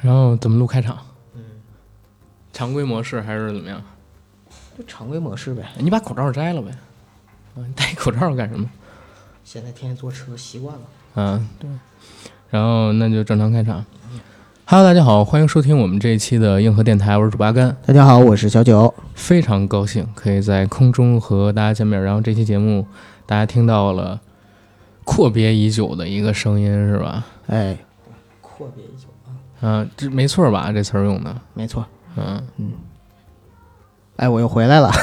然后怎么录开场？嗯，常规模式还是怎么样？就常规模式呗。你把口罩摘了呗。啊，你戴口罩干什么？现在天天坐车习惯了。嗯，对。然后那就正常开场。Hello，大家好，欢迎收听我们这一期的硬核电台，我是主八甘。大家好，我是小九。非常高兴可以在空中和大家见面。然后这期节目大家听到了阔别已久的一个声音，是吧？哎，阔别已久。嗯，这没错吧？这词儿用的没错。嗯嗯，哎，我又回来了。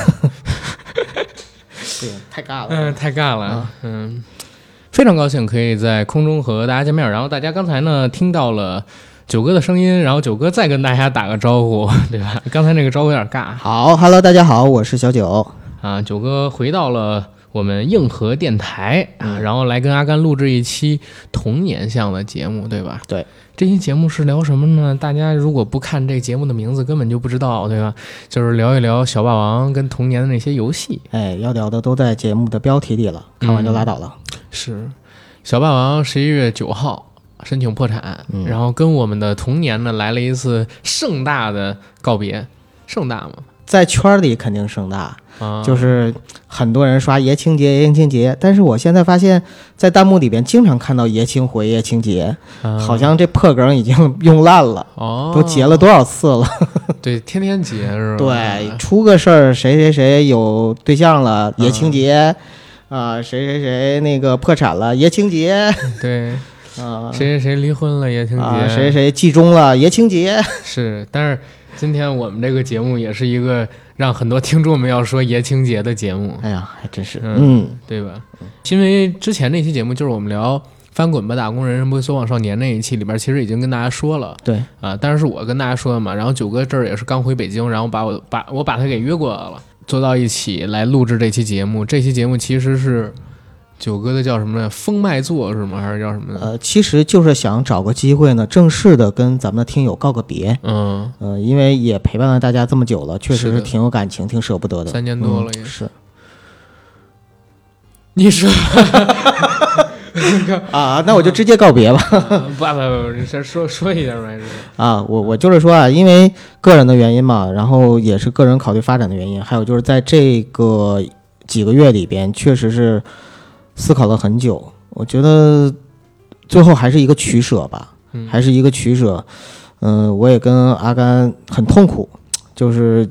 对，太尬了。嗯，太尬了。嗯，非常高兴可以在空中和大家见面。然后大家刚才呢听到了九哥的声音，然后九哥再跟大家打个招呼，对吧？刚才那个招呼有点尬。好，Hello，大家好，我是小九。啊，九哥回到了我们硬核电台啊，然后来跟阿甘录制一期童年向的节目，对吧？对。这期节目是聊什么呢？大家如果不看这节目的名字，根本就不知道，对吧？就是聊一聊小霸王跟童年的那些游戏。哎，要聊的都在节目的标题里了，看完就拉倒了。是，小霸王十一月九号申请破产，然后跟我们的童年呢来了一次盛大的告别，盛大吗？在圈里肯定盛大。就是很多人刷爷青结爷青结，但是我现在发现，在弹幕里边经常看到爷青回爷青节，好像这破梗已经用烂了，哦，都结了多少次了？对，天天结是吧？对，出个事儿，谁谁谁有对象了，爷青结，啊，谁谁谁那个破产了，爷青结，对，啊，谁谁谁离婚了，爷青节，谁谁谁季中了，爷青结，是，但是今天我们这个节目也是一个。让很多听众们要说爷青节的节目，哎呀，还真是，嗯，对吧？因为之前那期节目就是我们聊《翻滚吧，打工人，不会说谎少年》那一期里边，其实已经跟大家说了，对啊，但是是我跟大家说的嘛。然后九哥这儿也是刚回北京，然后把我把我把他给约过来了，坐到一起来录制这期节目。这期节目其实是。九哥的叫什么呀？风麦座是吗？还是叫什么呢？呃，其实就是想找个机会呢，正式的跟咱们的听友告个别。嗯，呃，因为也陪伴了大家这么久了，确实是挺有感情，挺舍不得的。三年多了也是。你说 啊？那我就直接告别吧。不 不不，先说说一下呗。啊，我我就是说啊，因为个人的原因嘛，然后也是个人考虑发展的原因，还有就是在这个几个月里边，确实是。思考了很久，我觉得最后还是一个取舍吧，还是一个取舍。嗯，我也跟阿甘很痛苦，就是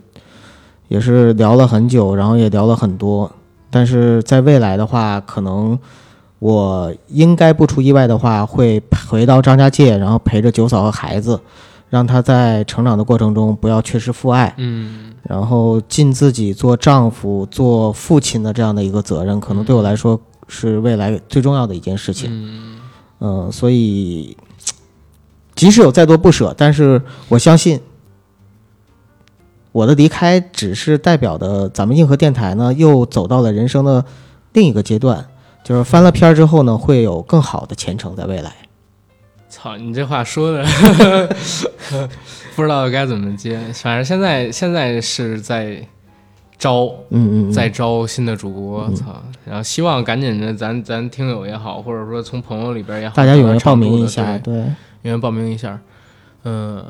也是聊了很久，然后也聊了很多。但是在未来的话，可能我应该不出意外的话，会回到张家界，然后陪着九嫂和孩子，让他在成长的过程中不要缺失父爱。嗯，然后尽自己做丈夫、做父亲的这样的一个责任，可能对我来说。是未来最重要的一件事情，嗯，所以即使有再多不舍，但是我相信我的离开只是代表的，咱们硬核电台呢又走到了人生的另一个阶段，就是翻了篇儿之后呢，会有更好的前程在未来。操，你这话说的 不知道该怎么接，反正现在现在是在。招，嗯嗯，再招新的主播，操！然后希望赶紧的，咱咱听友也好，或者说从朋友里边也好，大家踊跃报名一下，对，踊跃报名一下。嗯，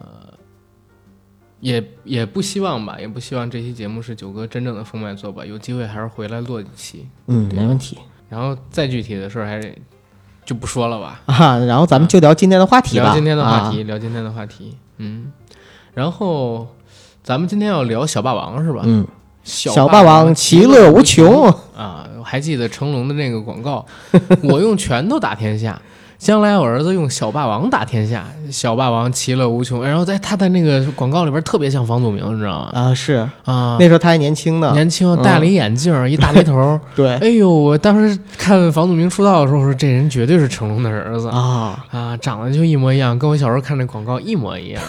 也也不希望吧，也不希望这期节目是九哥真正的封麦作吧。有机会还是回来录几期，嗯，没问题。然后再具体的事儿还是就不说了吧。啊，然后咱们就聊今天的话题吧。聊今天的话题，聊今天的话题。嗯，然后咱们今天要聊小霸王是吧？嗯。小霸王其乐无穷啊！我还记得成龙的那个广告，我用拳头打天下，将来我儿子用小霸王打天下，小霸王其乐无穷。然后在他的那个广告里边特别像房祖名，你知道吗？啊，是啊，那时候他还年轻呢，年轻戴了一眼镜，一大背头。对，哎呦，我当时看房祖名出道的时候，我说这人绝对是成龙的儿子啊啊，长得就一模一样，跟我小时候看那广告一模一样。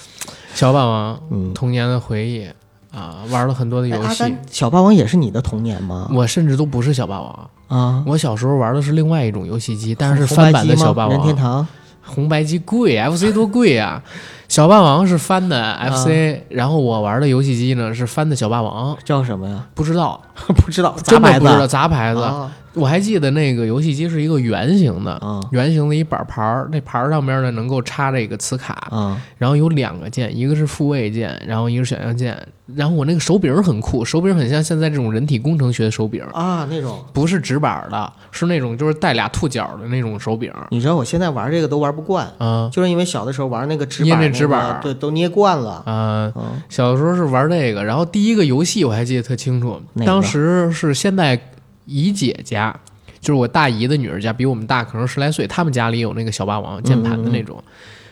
小霸王，嗯，童年的回忆。啊，玩了很多的游戏。小霸王也是你的童年吗？我甚至都不是小霸王啊！我小时候玩的是另外一种游戏机，但是翻版的小霸王。任天堂红白机贵，FC 多贵啊！小霸王是翻的 FC，、然后我玩的游戏机呢是翻的小霸王，叫什么呀？不知道，不知道，真的不知道杂牌子杂牌子。啊我还记得那个游戏机是一个圆形的，啊圆形的一板盘儿，那盘儿上面呢能够插这个磁卡，啊然后有两个键，一个是复位键，然后一个是选项键。然后我那个手柄很酷，手柄很像现在这种人体工程学的手柄，啊！那种，不是直板的，是那种就是带俩兔角的那种手柄。你知道我现在玩这个都玩不惯，啊就是因为小的时候玩那个直捏那板个直板对，都捏惯了。啊，嗯小的时候是玩这个，然后第一个游戏我还记得特清楚，当时是现在姨姐家，就是我大姨的女儿家，比我们大可能十来岁，他们家里有那个小霸王键盘的那种，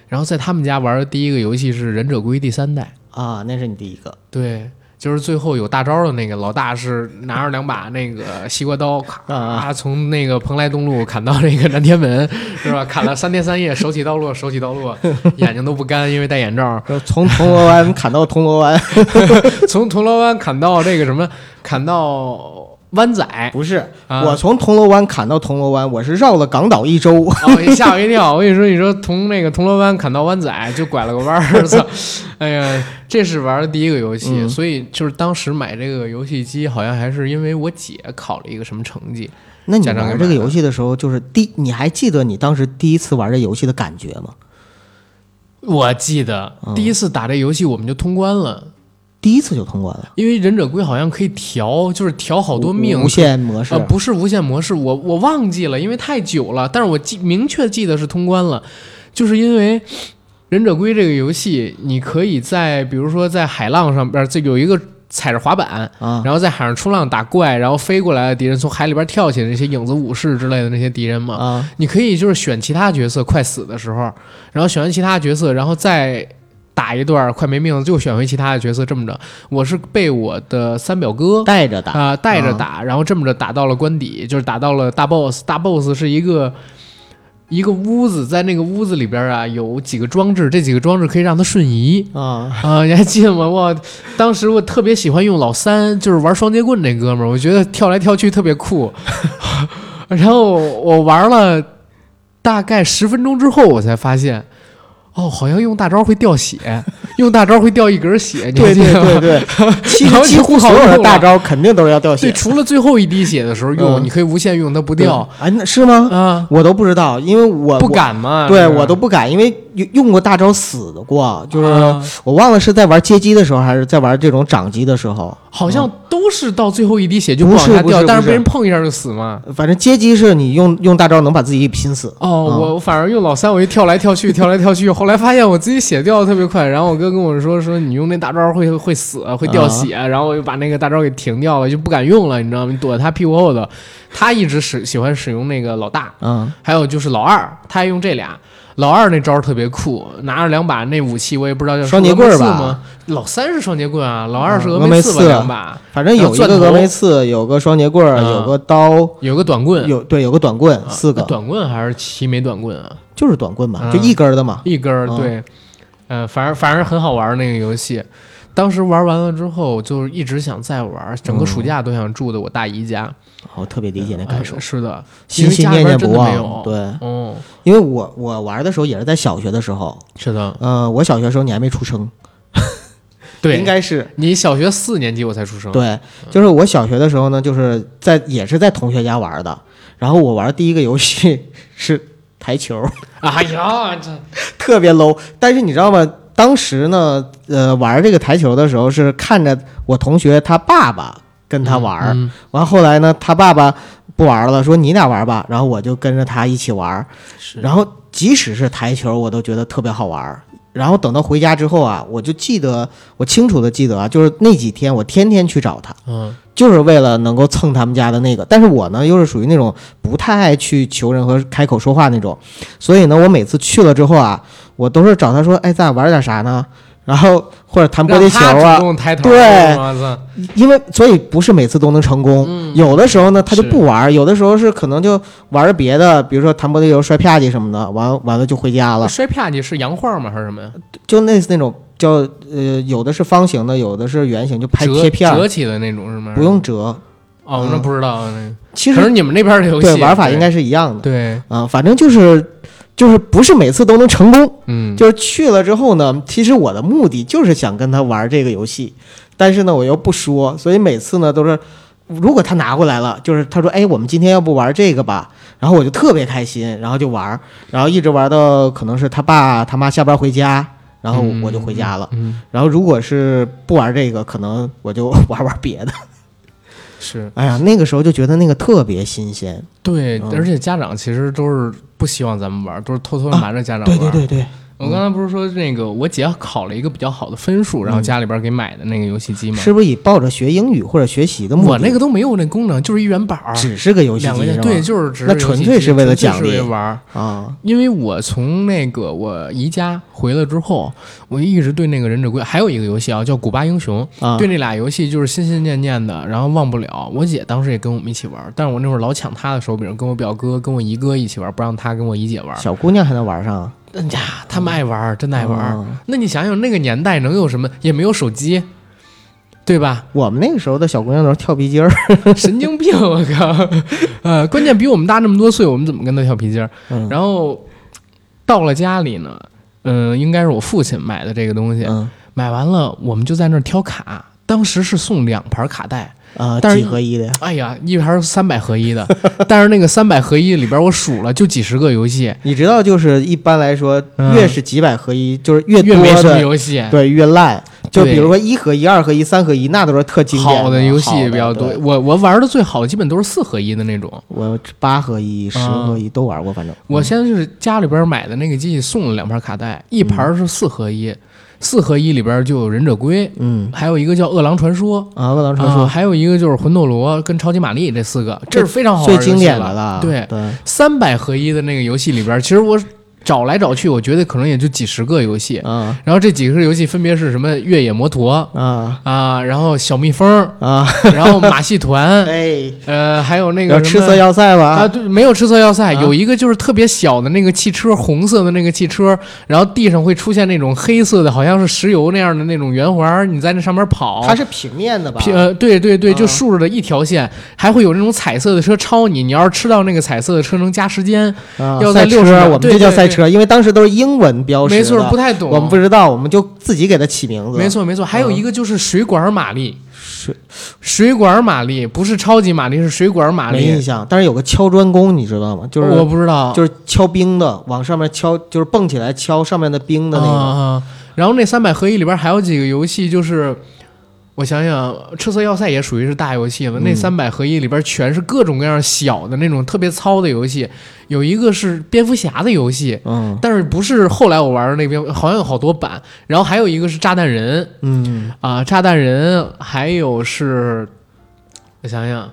然后在他们家玩的第一个游戏是《忍者龟》第三代，啊，那是你第一个对。就是最后有大招的那个老大是拿着两把那个西瓜刀，啊咔从那个蓬莱东路砍到那个南天门，是吧？砍了三天三夜，手起刀落，手起刀落，眼睛都不干，因为戴眼罩。就从铜锣湾砍到铜锣湾，从铜锣湾砍到这个什么，砍到湾仔，不是，啊我从铜锣湾砍到铜锣湾，我是绕了港岛一周。哦，你吓我一跳！我跟你说，你说从那个铜锣湾砍到湾仔，就拐了个弯儿，操！哎呀，这是玩的第一个游戏，嗯所以就是当时买这个游戏机，好像还是因为我姐考了一个什么成绩。那你家长给玩这个的游戏的时候，就是第，你还记得你当时第一次玩这游戏的感觉吗？我记得嗯第一次打这游戏，我们就通关了。第一次就通关了，因为忍者龟好像可以调，就是调好多命，无限模式。呃，不是无限模式，我我忘记了，因为太久了。但是我记明确记得是通关了，就是因为忍者龟这个游戏，你可以在比如说在海浪上边，这有一个踩着滑板，啊。然后在海上冲浪打怪，然后飞过来的敌人从海里边跳起来，那些影子武士之类的那些敌人嘛，啊。你可以就是选其他角色快死的时候，然后选完其他角色，然后再打一段快没命了，就选回其他的角色。这么着，我是被我的三表哥带着打啊、带着打，然后这么着打到了关底，就是打到了大 boss。大 boss 是一个一个屋子，在那个屋子里边啊有几个装置，这几个装置可以让他瞬移。啊啊，你还记得吗？我当时我特别喜欢用老三，就是玩双截棍那哥们儿，我觉得跳来跳去特别酷。然后我玩了大概十分钟之后，我才发现，哦，好像用大招会掉血，用大招会掉一格血。你还对对记得吗对对，其然后实几乎所有的大招肯定都是要掉血对，血。除了最后一滴血的时候用，嗯你可以无限用，它不掉哎，那是吗？啊，我都不知道，因为我不敢嘛。对我都不敢，因为用用过大招死的过，就是啊我忘了是在玩街机的时候，还是在玩这种掌机的时候。好像都是到最后一滴血就不往下掉，但是被人碰一下就死嘛。反正街机是你用用大招能把自己给拼死。哦，嗯我反而用老三，我一跳来跳去，跳来跳去，后来发现我自己血掉的特别快，然后我哥跟我说说你用那大招会会死，会掉血，然后我就把那个大招给停掉了，就不敢用了，你知道吗？你躲在他屁股后头，他一直使喜欢使用那个老大，嗯。还有就是老二，他还用这俩。老二那招特别酷，拿着两把那武器，我也不知道叫双截棍吧？老三是双截棍啊，老二是峨眉刺两把，反正有一个峨眉刺，有个双截棍有个刀，有个短棍，有对有个短棍，啊四个。短棍还是齐眉短棍啊？就是短棍嘛，嗯就一根儿的嘛。一根对，呃，反正反正很好玩儿那个游戏。当时玩完了之后，就是一直想再玩，整个暑假都想住的我大姨家。我特别理解那感受呃，是的，心心念念不忘。对，哦，因为我我玩的时候也是在小学的时候，是的，嗯，我小学时候你还没出生，对，应该是你小学四年级我才出生。对，就是我小学的时候呢，就是在也是在同学家玩的，然后我玩第一个游戏 是台球，哎呀，这 特别 low。但是你知道吗？当时呢，呃，玩这个台球的时候是看着我同学他爸爸跟他玩儿，嗯。完后来呢，他爸爸不玩了，说你俩玩吧，然后我就跟着他一起玩，是。然后即使是台球，我都觉得特别好玩儿。然后等到回家之后啊，我就记得，我清楚的记得啊，就是那几天我天天去找他，嗯就是为了能够蹭他们家的那个。但是我呢，又是属于那种不太爱去求人和开口说话那种，所以呢，我每次去了之后啊，我都是找他说，哎，咱俩玩点啥呢？然后或者弹玻璃球啊对，因为所以不是每次都能成功，嗯有的时候呢他就不玩，有的时候是可能就玩儿别的，比如说弹玻璃球、摔啪叽什么的，完完了就回家了，摔啪叽是洋画吗？还是什么呀？就类似那种叫呃，有的是方形的，有的是圆形，就拍折贴片儿，折起的那种是吗？不用折。哦，那不知道那个。其实你们那边的游戏对玩法应该是一样的，对，啊、反正就是就是不是每次都能成功。嗯，就是去了之后呢，其实我的目的就是想跟他玩这个游戏，但是呢，我又不说，所以每次呢都是，如果他拿过来了，就是他说，哎，我们今天要不玩这个吧，然后我就特别开心，然后就玩，然后一直玩到可能是他爸他妈下班回家，然后我就回家了。嗯，然后如果是不玩这个，可能我就玩玩别的。是哎呀，那个时候就觉得那个特别新鲜。对，嗯而且家长其实都是不希望咱们玩，都是偷偷地瞒着家长玩。对对对对，我刚才不是说那个我姐考了一个比较好的分数，然后嗯家里边给买的那个游戏机吗？是不是以抱着学英语或者学习的目的？我那个都没有那功能，就是一元宝儿，只是个游戏机对，就是只是那纯粹是为了奖励玩儿。啊，因为我从那个我姨家回来之后，我一直对那个忍者龟还有一个游戏啊，叫古巴英雄，啊，对那俩游戏就是心心念念的，然后忘不了。我姐当时也跟我们一起玩，但是我那会儿老抢她的手柄，跟我表哥、跟我姨哥一起玩，不让她跟我姨姐玩。小姑娘还能玩上，哎呀，他们爱玩，真的爱玩。啊那你想想，那个年代能有什么？也没有手机，对吧？我们那个时候的小姑娘都是跳皮筋儿，神经病！我靠，呃，关键比我们大那么多岁，我们怎么跟她跳皮筋儿？嗯然后到了家里呢，嗯、应该是我父亲买的这个东西，嗯买完了我们就在那儿挑卡。当时是送两盘卡带，啊，但是几合一的呀，哎呀，一盘三百合一的，但是那个三百合一里边我数了就几十个游戏，你知道，就是一般来说，嗯越是几百合一，就是越多越没什么的，游戏。对，越烂。就比如说一合一、二合一、三合一，那都是特经典好的游戏比较多，我我玩的最好的基本都是四合一的那种。我八合一、十合一都玩过，反正我现在就是家里边买的那个机器送了两盘卡带，一盘是四合一，四合一里边就有忍者龟，嗯还有一个叫饿狼传说。啊，饿狼传啊，说还有一个就是魂斗罗跟超级玛丽这四个，这是非常好玩最经典的对，对，三百合一的那个游戏里边，其实我找来找去，我觉得可能也就几十个游戏。啊然后这几个游戏分别是什么越野摩托啊啊，然后小蜜蜂，啊，然后马戏团，哎，呃，还有那个什么要吃色要塞吧啊，吧？对，没有赤色要塞，啊有一个就是特别小的那个汽车，红色的那个汽车，然后地上会出现那种黑色的，好像是石油那样的那种圆环，你在那上面跑。它是平面的吧？平呃，对对对，啊就竖着的一条线，还会有那种彩色的车超你，你要是吃到那个彩色的车能加时间，啊，要在赛60车，秒我们就叫赛车，因为当时都是英文标识的，没错，不太懂。我们不知道，我们就自己给它起名字。没，错没错，还有一个就是水管马力，水水管马力不是超级马力，是水管马力。没印象。但是有个敲砖工，你知道吗？就是我不知道，就是敲冰的，往上面敲，就是蹦起来敲上面的冰的那个。啊，然后那三百合一里边还有几个游戏，就是我想想，赤色要塞也属于是大游戏了。嗯那三百合一里边全是各种各样小的那种特别糙的游戏，有一个是蝙蝠侠的游戏。嗯但是不是后来我玩的那边，好像有好多版，然后还有一个是炸弹人嗯，啊，炸弹人，还有是，我想想，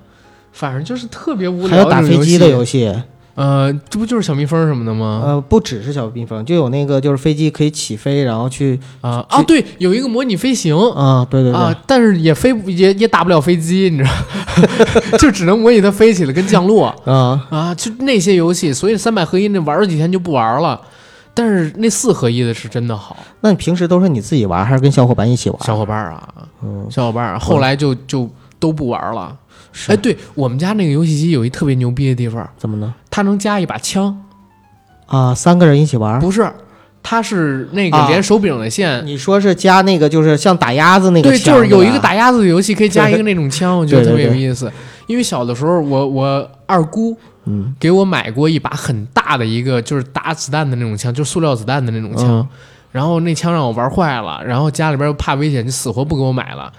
反正就是特别无聊还有打飞机的游游戏，呃，这不就是小蜜蜂什么的吗？呃，不只是小蜜蜂，就有那个就是飞机可以起飞，然后去啊啊，对，有一个模拟飞行，啊，对对对，啊，但是也飞不也也打不了飞机，你知道，就只能模拟它飞起来跟降落啊，啊，就那些游戏，所以三百合一那玩了几天就不玩了。但是那四合一的是真的好，那你平时都是你自己玩，还是跟小伙伴一起玩？小伙伴啊，嗯，小伙伴啊，后来就就都不玩了。是哎，对我们家那个游戏机有一特别牛逼的地方，怎么呢？它能加一把枪，啊，三个人一起玩。不是，它是那个啊连手柄的线。你说是加那个，就是像打鸭子那个对，就是有一个打鸭子的游戏，可以加一个那种枪，我觉得特别有意思。因为小的时候，我我二姑嗯给我买过一把很大的一个，就是打子弹的那种枪，就是塑料子弹的那种枪。嗯然后那枪让我玩坏了，然后家里边又怕危险，就死活不给我买了。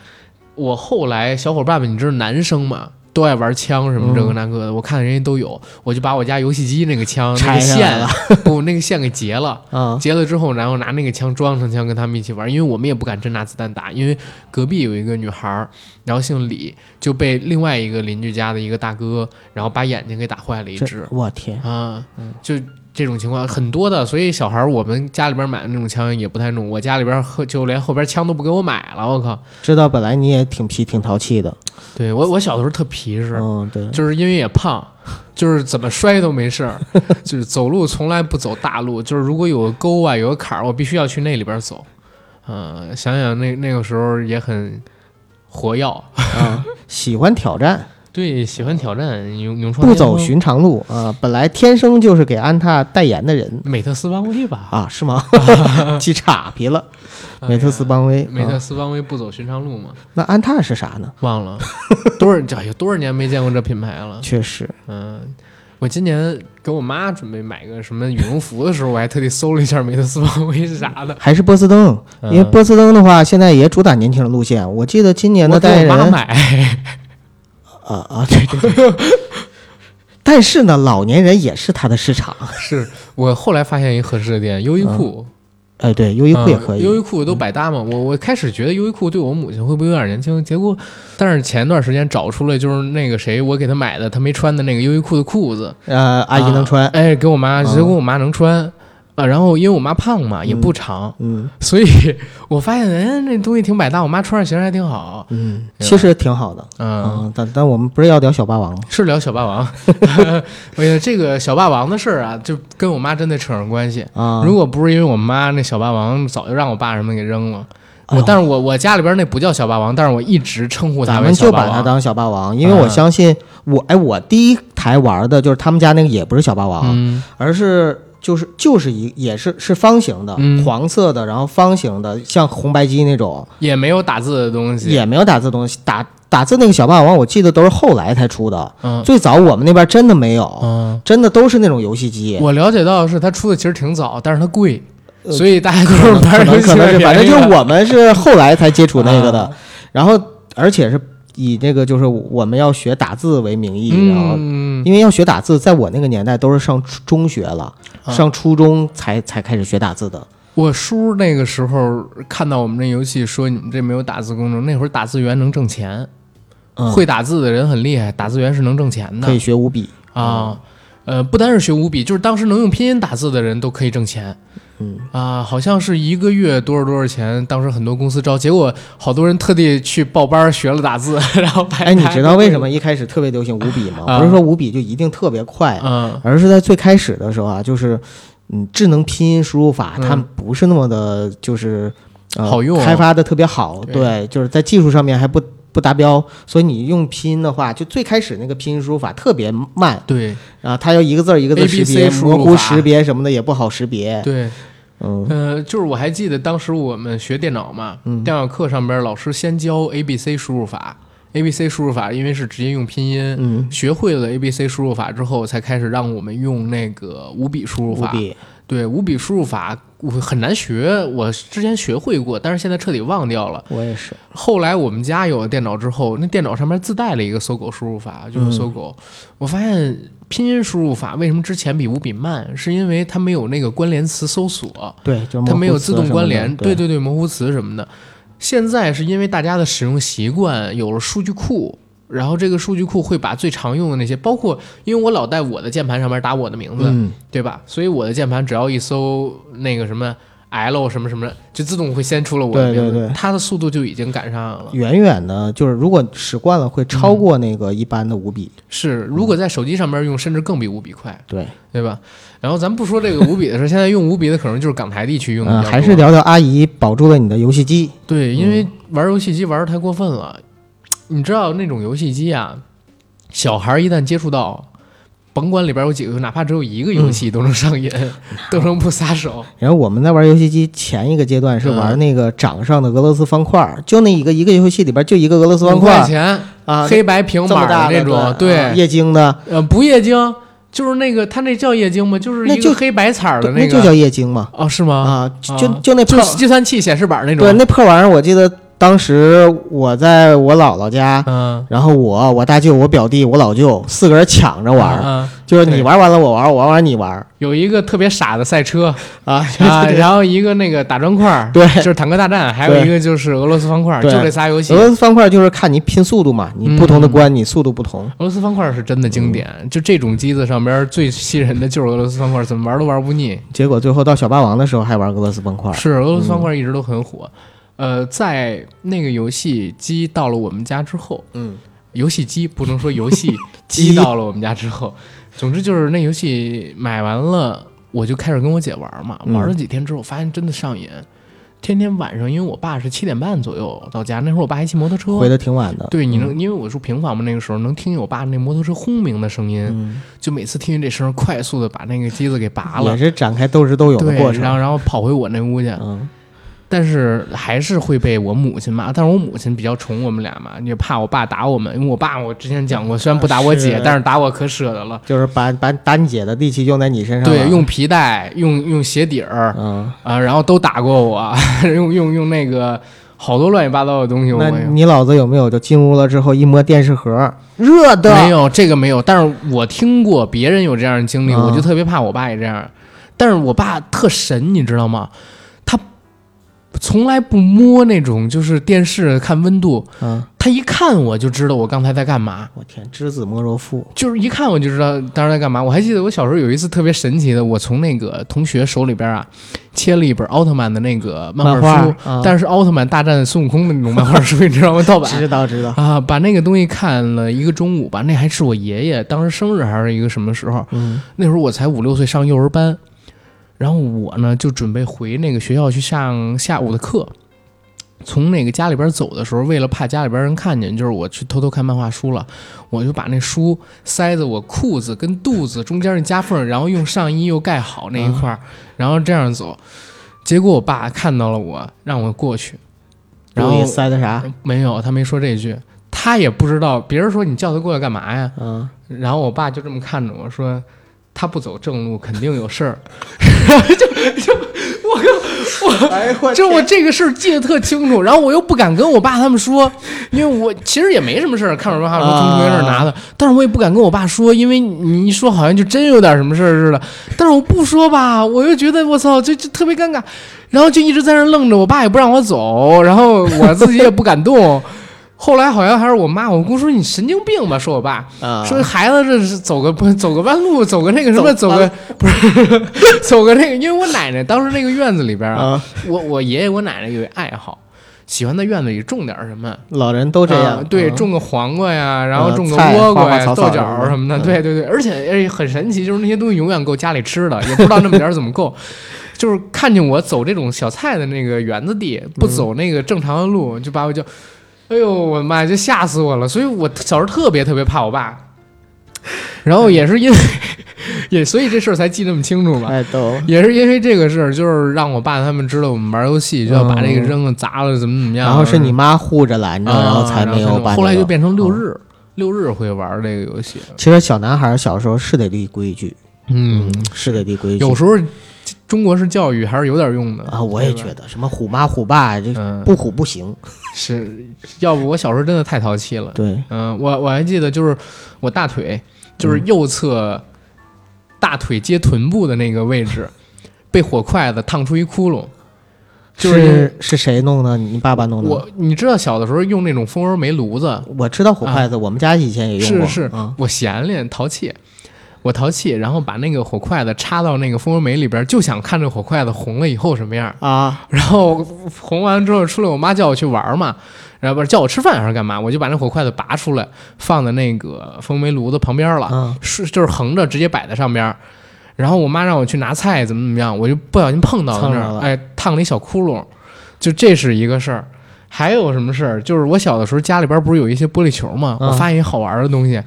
我后来小伙伴们，你知道男生嘛，都爱玩枪什么这个嗯那个的，我看人家都有，我就把我家游戏机那个枪那拆个线下来了。不那个线给截了。啊。截了之后，然后拿那个枪装上枪跟他们一起玩，因为我们也不敢真拿子弹打，因为隔壁有一个女孩儿，然后姓李，就被另外一个邻居家的一个大哥，然后把眼睛给打坏了一这只我天，啊，就这种情况很多的，所以小孩儿我们家里边买的那种枪也不太弄，我家里边后就连后边枪都不给我买了，我靠！知道本来你也挺皮挺淘气的，对我我小的时候特皮实，嗯，对，就是因为也胖，就是怎么摔都没事儿，就是走路从来不走大路，就是如果有个沟啊，有个坎儿，我必须要去那里边走。嗯、想想那那个时候也很活跃，啊，喜欢挑战，对，喜欢挑战，勇勇创不走寻常路啊、本来天生就是给安踏代言的人美特斯邦威吧？啊，是吗？记岔皮了，哎美特斯邦威，美特啊斯邦威不走寻常路嘛？那安踏是啥呢？忘了 多少，哎呀，多少年没见过这品牌了。确实，嗯，我今年给我妈准备买个什么羽绒服的时候，我还特地搜了一下美特斯邦威是啥的。还是波司登，因为嗯波司登的话，现在也主打年轻人路线。我记得今年的代言人我妈买，啊啊，对对 对。但是呢，老年人也是他的市场。是我后来发现一个合适的店，优衣库。哎，对，优衣库也可以。嗯优衣库都百搭嘛。我我开始觉得优衣库对我母亲会不会有点年轻，结果，但是前段时间找出来就是那个谁，我给她买的她没穿的那个优衣库的裤子，呃，阿姨能穿。啊哎，给我妈，嗯结果我妈能穿。啊，然后因为我妈胖嘛，也不长，嗯 所以我发现，哎，那东西挺百搭，我妈穿上形还挺好。嗯，其实挺好的。嗯，嗯，但但我们不是要聊小霸王吗？是聊小霸王。哎呀，这个小霸王的事儿啊，就跟我妈真的扯上关系。啊，如果不是因为我妈那小霸王早就让我爸什么给扔了，我但是我我家里边那不叫小霸王，但是我一直称呼他为咱们就。把它当小霸王，因为我嗯相信我，哎，我第一台玩的就是他们家那个也不是小霸王，嗯而是就是就是一也是是方形的，嗯黄色的，然后方形的，像红白机那种，也没有打字的东西。也没有打字东西，打打字那个小霸王，我记得都是后来才出的，嗯最早我们那边真的没有，嗯，真的都是那种游戏机。我了解到的是它出的其实挺早，但是它贵，呃所以大家都是可能可玩游戏能可能是，买反正就我们是后来才接触那个的，啊然后而且是以这个就是我们要学打字为名义，然后嗯，因为要学打字，在我那个年代都是上中学了，啊上初中才才开始学打字的。我叔那个时候看到我们这游戏，说你们这没有打字功能，那会儿打字员能挣钱，嗯，会打字的人很厉害，打字员是能挣钱的。可以学五笔。啊，呃，不单是学五笔，就是当时能用拼音打字的人都可以挣钱。嗯啊，好像是一个月多少多少钱，当时很多公司招，结果好多人特地去报班儿学了打字，然后拍。哎，你知道为什么？一开始特别流行五笔吗？啊不是说五笔就一定特别快，嗯而是在最开始的时候啊，就是嗯，智能拼音输入法嗯它不是那么的，就是、呃、好用开发的特别好。对对，就是在技术上面还不不达标，所以你用拼音的话，就最开始那个拼音输入法特别慢。对。啊，它要一个字儿一个字识别模糊识别什么的也不好识别。对，嗯。呃，就是我还记得当时我们学电脑嘛，嗯。电脑课上边老师先教 A B C 输入法，A B C 输入法因为是直接用拼音，嗯，学会了 A B C 输入法之后，才开始让我们用那个五笔输入法。对，五笔输入法我很难学，我之前学会过，但是现在彻底忘掉了。我也是。后来我们家有了电脑之后，那电脑上面自带了一个搜狗输入法，嗯就是搜狗。我发现拼音输入法为什么之前比五笔慢，是因为它没有那个关联词搜索，对，就它没有自动关联，对对对，模糊词什么的。现在是因为大家的使用习惯有了数据库，然后这个数据库会把最常用的那些，包括因为我老在我的键盘上面打我的名字，嗯，对吧？所以我的键盘只要一搜那个什么 L 什么什么，就自动会先出了我的名字，对对对它的速度就已经赶上了。远远的，就是如果使惯了，会超过那个一般的五笔。是，如果在手机上面用，甚至更比五笔快，对，对吧？然后咱不说这个五笔的事，现在用五笔的可能就是港台地区用的还是聊聊阿姨保住了你的游戏机。对，因为玩游戏机玩的太过分了。你知道那种游戏机啊，小孩一旦接触到，甭管里边有几个，哪怕只有一个游戏都能上瘾，都能不撒手。然后我们在玩游戏机前一个阶段是玩嗯那个掌上的俄罗斯方块儿，就那一个一个游戏里边就一个俄罗斯方块钱，啊，黑白平板那种，对，啊液晶的，呃，不液晶，就是那个，它那叫液晶吗？就是那就黑白彩儿的个，那就叫液晶嘛。哦，是吗？啊，就就那破就计算器显示板那种。对那破玩意儿，我记得当时我在我姥姥家，嗯，然后我、我大舅、我表弟、我老舅四个人抢着玩就是你对。玩完了我玩，我玩完你玩有一个特别傻的赛车啊 啊，然后一个那个打砖块儿，对。就是坦克大战，还有一个就是俄罗斯方块儿，就这仨游戏。俄罗斯方块就是看你拼速度嘛，你不同的嗯关你速度不同。俄罗斯方块儿是真的经典，就这种机子上边最吸人的就是俄罗斯方块儿，怎么玩都玩不腻。结果最后到小霸王的时候还玩俄罗斯方块，是俄罗斯方块儿一直都很火。呃，在那个游戏机到了我们家之后，嗯，游戏机不能说游戏机机到了我们家之后，总之就是那游戏买完了，我就开始跟我姐玩嘛，嗯。玩了几天之后，发现真的上瘾。天天晚上，因为我爸是七点半左右到家，那会儿我爸还骑摩托车，回的挺晚的。对，你能，嗯因为我住平房嘛，那个时候能听见我爸那摩托车轰鸣的声音，嗯，就每次听见这声，快速的把那个机子给拔了。也，是展开斗智斗勇的，过程。然后然后跑回我那屋去，嗯，但是还是会被我母亲骂。但是我母亲比较宠我们俩嘛，也怕我爸打我们，因为我爸我之前讲过，虽然不打我姐，是但是打我可舍得了。就是把把打你姐的力气用在你身上。对，用皮带，用用鞋底儿嗯，啊，然后都打过我，用用用那个好多乱七八糟的东西，我那。你老子有没有就进屋了之后一摸电视盒，热的？没有这个没有，但是我听过别人有这样的经历，嗯我就特别怕我爸也这样。但是我爸特神，你知道吗？他从来不摸那种就是电视看温度，嗯，他一看我就知道我刚才在干嘛，我天，知子莫若父。就是一看我就知道当时在干嘛。我还记得我小时候有一次特别神奇的，我从那个同学手里边啊切了一本奥特曼的那个漫画书，啊但是奥特曼大战孙悟空的那种漫画书，你知道吗？盗版。知道知道。啊，把那个东西看了一个中午吧，那还是我爷爷当时生日还是一个什么时候？嗯那时候我才五六岁，上幼儿班，然后我呢就准备回那个学校去上下午的课。从那个家里边走的时候，为了怕家里边人看见，就是我去偷偷看漫画书了，我就把那书塞在我裤子跟肚子中间那夹缝，然后用上衣又盖好那一块儿，然后这样走。结果我爸看到了我，让我过去，然后塞的啥？没有，他没说这句，他也不知道。别人说你叫他过来干嘛呀？嗯，然后我爸就这么看着我说，他不走正路，肯定有事儿。就就我靠，哎我就我这个事儿记得特清楚，然后我又不敢跟我爸他们说，因为我其实也没什么事儿，看着漫画书从同学那儿拿的，但是我也不敢跟我爸说，因为你一说好像就真有点什么事儿似的。但是我不说吧，我又觉得我操，就就特别尴尬，然后就一直在那愣着，我爸也不让我走，然后我自己也不敢动。后来好像还是我妈，我姑说你神经病吧，说我爸，啊，说孩子这是走个不走个弯路，走个那个什么，走走个 不是走个那个，因为我奶奶当时那个院子里边啊，啊，我我爷爷我奶奶有一爱好，喜欢在院子里种点什么，老人都这样啊。对，嗯。种个黄瓜呀，然后呃种个菜倭瓜呀、花花草草豆角什么的。什么的，嗯。对对对，而且而且很神奇，就是那些东西永远够家里吃的，也不知道那么点儿怎么够。就是看见我走这种小菜的那个园子地，不嗯走那个正常的路，就把我就，哎呦我的妈呀，就吓死我了。所以我小时候特别特别怕我爸，然后也是因为，也所以这事儿才记那么清楚吧。哎都也是因为这个事儿，就是让我爸他们知道我们玩游戏就要把这个扔了、砸了，怎么怎么样。然后是你妈护着拦着，啊，然后才没有把、后来就变成六嗯日，六日会玩这个游戏。其实小男孩小时候是得立规矩，嗯，是得立规矩。有时候中国式教育还是有点用的啊，我也觉得什么虎妈虎爸这嗯，不虎不行。是要不我小时候真的太淘气了。对，嗯，我我还记得就是我大腿，就是右侧大腿接臀部的那个位置，被火筷子烫出一窟窿。就是是是谁弄的？你爸爸弄的？我你知道小的时候用那种蜂窝煤炉子，我知道火筷子，我们家以前也用过。是是嗯，我闲练淘气，我淘气，然后把那个火筷子插到那个蜂窝煤里边，就想看这火筷子红了以后什么样。啊，然后红完之后出来，我妈叫我去玩嘛，然后不是叫我吃饭还是干嘛，我就把那火筷子拔出来，放在那个蜂煤炉子旁边了，嗯是就是横着直接摆在上边。然后我妈让我去拿菜，怎么怎么样，我就不小心碰到了那儿，哎，烫了一小窟窿，就这是一个事儿。还有什么事儿？就是我小的时候家里边不是有一些玻璃球吗？嗯我发现一好玩的东西，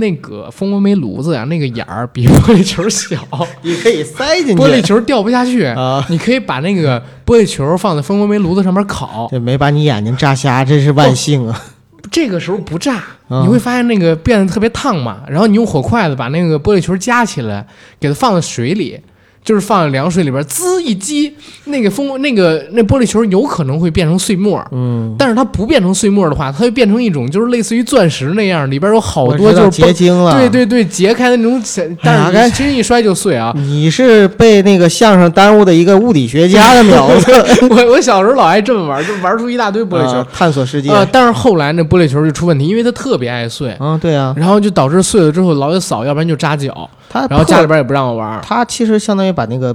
那个蜂窝煤炉子呀、那个眼儿比玻璃球小，你可以塞进去。玻璃球掉不下去。啊，你可以把那个玻璃球放在蜂窝煤炉子上面烤，这没把你眼睛炸瞎，真是万幸啊！这个时候不炸，嗯你会发现那个变得特别烫嘛。然后你用火筷子把那个玻璃球夹起来，给它放在水里，就是放在凉水里边，滋一激，那个风那个那玻璃球有可能会变成碎末。嗯，但是它不变成碎末的话，它会变成一种就是类似于钻石那样，里边有好多就是结晶了。对，对对结开的那种，但是该你轻易一摔就碎啊。你是被那个相声耽误的一个物理学家的苗子。我我小时候老爱这么玩，就玩出一大堆玻璃球啊。探索世界。呃，但是后来那玻璃球就出问题，因为它特别爱碎，嗯，对啊，然后就导致碎了之后老得扫，要不然就扎脚，他然后家里边也不让我玩。他其实相当于把那个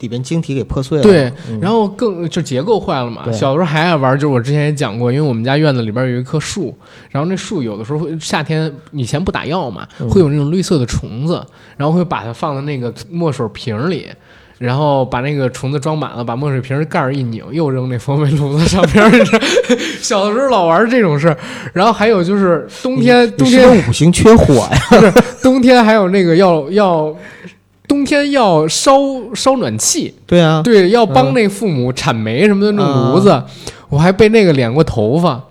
里边晶体给破碎了。对嗯，然后更就结构坏了嘛。小时候还爱玩，就是我之前也讲过，因为我们家院子里边有一棵树，然后那树有的时候会夏天以前不打药嘛，嗯会有那种绿色的虫子，然后会把它放在那个墨水瓶里。然后把那个虫子装满了，把墨水瓶盖儿一拧，又扔那风味炉子上边儿。小的时候老玩这种事儿，然后还有就是冬天，冬天五行缺火呀，冬天还有那个要要冬天要烧烧暖气，对啊，对，要帮那父母铲煤什么的弄炉子，我还被那个敛过头发，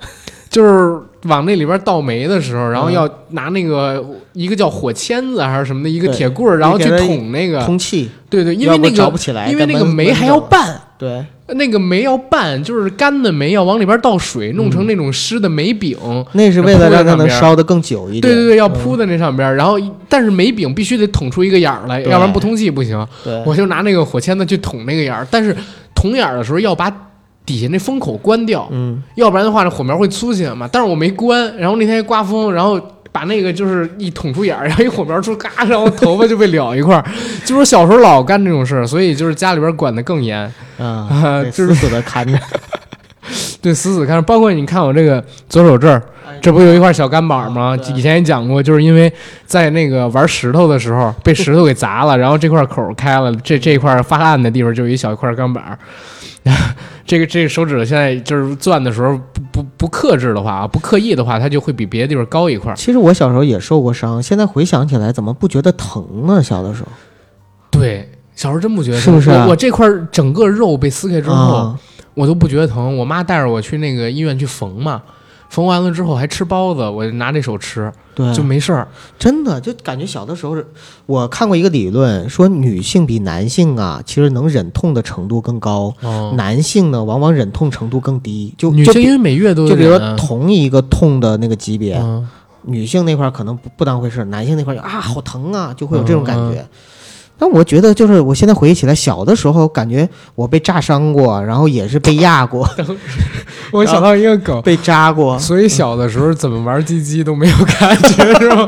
就是往那里边倒煤的时候，然后要拿那个一个叫火签子还是什么的一个铁棍儿，然后去捅那个通气，对对，因为那个不起来，因为那个煤还要拌，对。那个煤要拌，就是干的煤要往里边倒水，弄成那种湿的煤饼。那是为了让它能烧的更久一点。对对对，要铺在那上边。然后，但是煤饼必须得捅出一个眼儿来，要不然不通气不行。我就拿那个火签子去捅那个眼儿，但是捅眼儿的时候要把底下那风口关掉，嗯，要不然的话，那火苗会粗起来嘛。但是我没关，然后那天刮风，然后。把那个就是一捅出眼儿，然后一火苗出，嘎，然后头发就被燎一块儿。就是我小时候老干这种事儿，所以就是家里边管得更严啊，死死的看着，对，死死看着。包括你看我这个左手这儿，这不有一块小干板吗？以前也讲过，就是因为在那个玩石头的时候被石头给砸了，然后这块口开了，这这一块发暗的地方就有一小一块钢板。这个这个手指头现在就是攥的时候不不不克制的话啊，不刻意的话，它就会比别的地方高一块。其实我小时候也受过伤，现在回想起来，怎么不觉得疼呢？小的时候，对，小时候真不觉得，是不是？我这块整个肉被撕开之后，我都不觉得疼。我妈带着我去那个医院去缝嘛。缝完了之后还吃包子，我就拿这手吃，对，就没事儿。真的就感觉小的时候，我看过一个理论，说女性比男性啊，其实能忍痛的程度更高，男性呢往往忍痛程度更低。就女性因为每月都就比如说同一个痛的那个级别，女性那块可能不不当回事，男性那块啊好疼啊，就会有这种感觉。但我觉得，就是我现在回忆起来，小的时候感觉我被炸伤过，然后也是被压过。我想到一个梗，被扎过。所以小的时候怎么玩鸡鸡都没有感觉，是吗？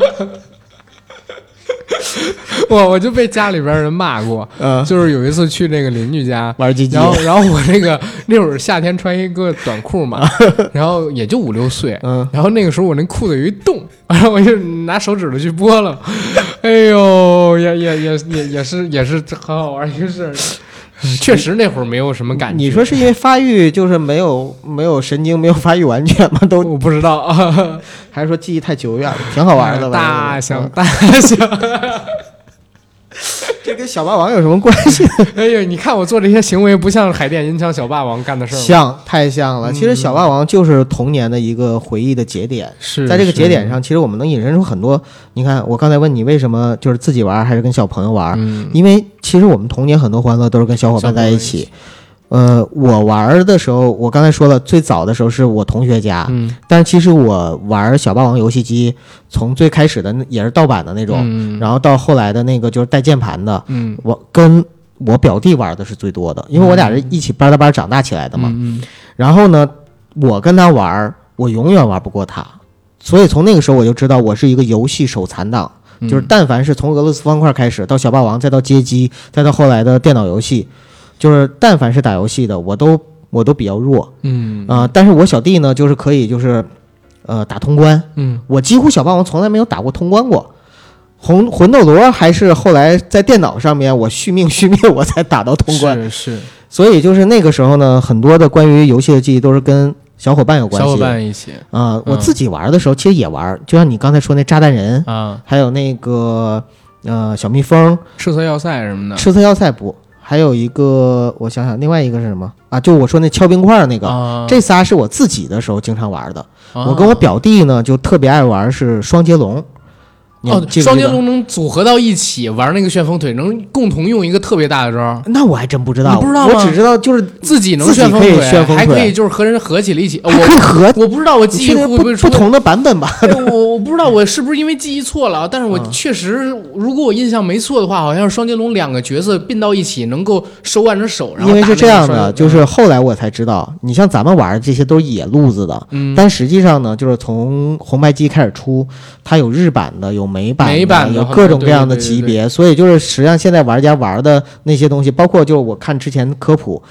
我我就被家里边人骂过，嗯，就是有一次去那个邻居家玩鸡鸡，然后然后我那个那会儿夏天穿一个短裤嘛，然后也就五六岁，嗯，然后那个时候我那裤子有一洞，然后我就拿手指头去拨了，哎呦，也也也也也是也是很好玩一个事儿。确实那会儿没有什么感觉。你说是因为发育就是没有没有神经没有发育完全吗？都我不知道 还是说记忆太久远了？挺好玩的吧？大象大象。这跟小霸王有什么关系？哎呦，你看我做这些行为，不像海淀银枪小霸王干的事儿像，太像了。其实小霸王就是童年的一个回忆的节点。是，在这个节点上，其实我们能引申出很多。你看，我刚才问你为什么就是自己玩还是跟小朋友玩？嗯，因为其实我们童年很多欢乐都是跟小伙伴在一起。呃，我玩的时候，我刚才说了，最早的时候是我同学家，嗯，但是其实我玩小霸王游戏机，从最开始的也是盗版的那种，然后到后来的那个就是带键盘的，嗯，我跟我表弟玩的是最多的，因为我俩是一起班搭班长大起来的嘛，嗯，然后呢，我跟他玩，我永远玩不过他，所以从那个时候我就知道我是一个游戏手残党，就是但凡是从俄罗斯方块开始到小霸王，再到街机，再到后来的电脑游戏。就是但凡是打游戏的，我都我都比较弱，嗯。啊，但是我小弟呢，就是可以就是，呃，打通关，嗯，我几乎小霸王从来没有打过通关过，红魂斗罗还是后来在电脑上面我续命 续命我才打到通关，是是，所以就是那个时候呢，很多的关于游戏的记忆都是跟小伙伴有关系，小伙伴一起。啊，我自己玩的时候其实也玩，就像你刚才说那炸弹人啊，还有那个呃小蜜蜂，赤色要塞什么的，赤色要塞不。还有一个，我想想，另外一个是什么啊？就我说那敲冰块那个，这仨是我自己的时候经常玩的。我跟我表弟呢，就特别爱玩是双截龙。哦，双截龙能组合到一起玩那个旋风腿，能共同用一个特别大的招。那我还真不知道，不知道吗我只知道就是自己能旋风腿，还可以就是和人合起来一起。我可以合，我不知道我记忆会不会不同的版本吧？我我不知道我是不是因为记忆错了，但是我确实，如果我印象没错的话，好像是双截龙两个角色并到一起能够手挽着手。然后因为是这样的，就是后来我才知道，你像咱们玩的这些都是野路子的，但实际上呢，就是从红白机开始出，它有日版的，有美版的。有各种各样的级别，所以就是实际上现在玩家玩的那些东西，包括就是我看之前科普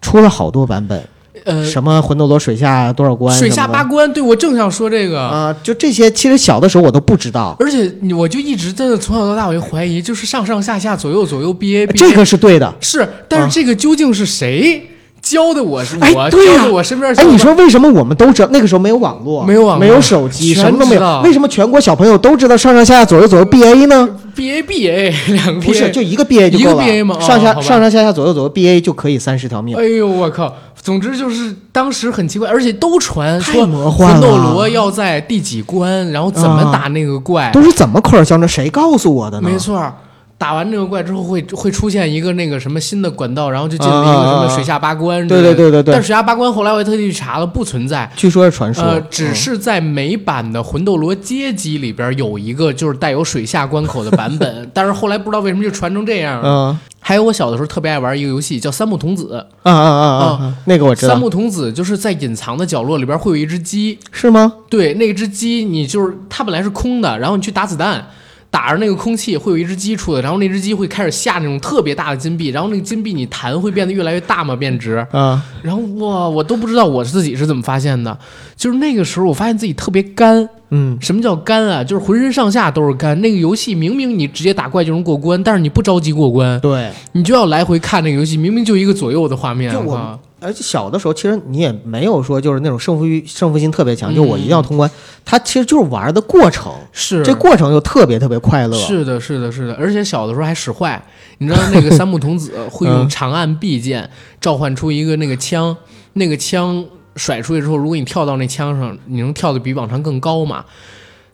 出了好多版本，呃，什么魂斗罗水下多少关，水下八关，对我正想说这个。的啊，就这些，其实小的时候我都不知道，而且我就一直真的从小到大我就怀疑，就是上上下下左右左右 B A B，这个是对的。是，但是这个究竟是谁教的我？是哎我对呀教的我身边哎，你说为什么我们都知道？那个时候没有网络，没有网络没有手机，什么都没有。为什么全国小朋友都知道上上下下左右左右 B A 呢？B A B A 两个不是，就一个 B A 就一个够了。BA 吗哦上下上上下下左右左右 B A 就可以三十条命。哎呦我靠！总之就是当时很奇怪，而且都传说魂斗罗要在第几关，然后怎么打那个怪。都是怎么口耳相传？谁告诉我的呢？没错儿，打完这个怪之后会会出现一个那个什么新的管道，然后就进了一个什么水下八关。对对对对对但水下八关后来我也特地去查了，不存在。据说是传说，呃，只嗯是在美版的《魂斗罗街机》里边有一个就是带有水下关口的版本，但是后来不知道为什么就传成这样了。嗯还有我小的时候特别爱玩一个游戏叫三木童子，啊啊啊啊啊！那个我知道，三木童子就是在隐藏的角落里边会有一只鸡，是吗？对，那只鸡你就是它本来是空的，然后你去打子弹。打着那个空气会有一只鸡出来，然后那只鸡会开始下那种特别大的金币，然后那个金币你弹会变得越来越大嘛，变直。嗯，然后哇，我都不知道我自己是怎么发现的，就是那个时候我发现自己特别干。嗯，什么叫干啊？就是浑身上下都是干。那个游戏明明你直接打怪就能过关，但是你不着急过关，对。你就要来回看那个游戏，明明就一个左右的画面。就我靠而且小的时候，其实你也没有说就是那种胜负欲、胜负心特别强，嗯就我一定要通关。它其实就是玩的过程，是这过程又特别特别快乐。是的，是的，是的，而且小的时候还使坏，你知道那个三木童子 会用嗯长按 B 键召唤出一个那个枪，那个枪甩出去之后，如果你跳到那枪上，你能跳得比往常更高嘛？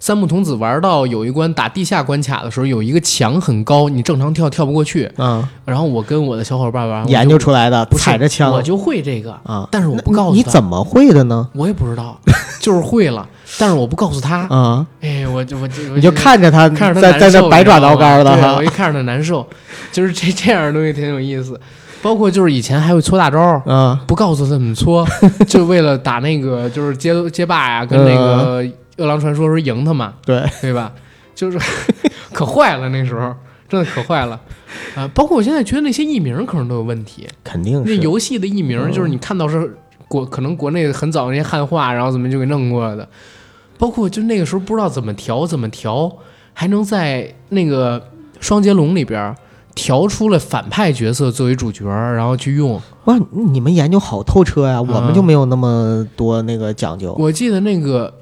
三木童子玩到有一关打地下关卡的时候，有一个墙很高，你正常跳跳不过去。嗯，然后我跟我的小伙伴玩，研究出来的，踩着枪我就会这个，啊。但是我不告诉他，你怎么会的呢？我也不知道，就是会了，但是我不告诉他。啊，哎，我就我就我你就看着他看着他在在那百爪挠肝的哈我一。看着他难受，就是这这样的东西挺有意思。包括就是以前还会搓大招，嗯，不告诉他怎么搓，就为了打那个就是街街霸呀，跟那个饿狼传说时候赢他嘛，对，对吧？就是 可坏了那时候，真的可坏了啊！包括我现在觉得那些译名可能都有问题，那肯定是。游戏的译名就是你看到是国可能国内很早那些汉化，然后怎么就给弄过来的，包括就那个时候不知道怎么调怎么调，还能在那个双截龙里边调出了反派角色作为主角，然后去用。哇，你们研究好透彻呀，我啊们就没有那么多那个讲究。我记得那个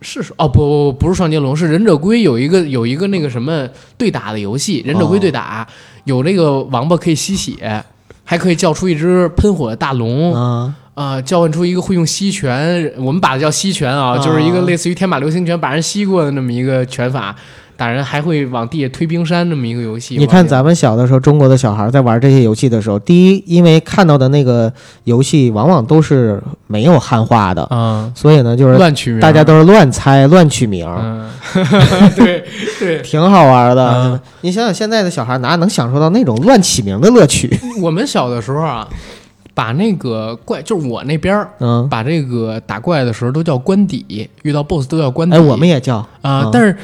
是哦不不不不是双截龙，是忍者龟有一个有一个那个什么对打的游戏，忍者龟对打、有那个王八可以吸血，还可以叫出一只喷火的大龙。啊，啊、召唤出一个会用吸拳，我们把它叫吸拳啊，啊就是一个类似于天马流星拳把人吸过的那么一个拳法，打人还会往地下推冰山这么一个游戏。你看咱们小的时候，中国的小孩在玩这些游戏的时候，第一，因为看到的那个游戏往往都是没有汉化的，啊，所以呢，就是乱取名，大家都是乱猜、乱取名，嗯，对对，挺好玩的。嗯你想想，现在的小孩哪能享受到那种乱起名的乐趣？我们小的时候啊，把那个怪，就是我那边儿嗯，把这个打怪的时候都叫关底，遇到 BOSS 都叫关底。哎，我们也叫啊、嗯但是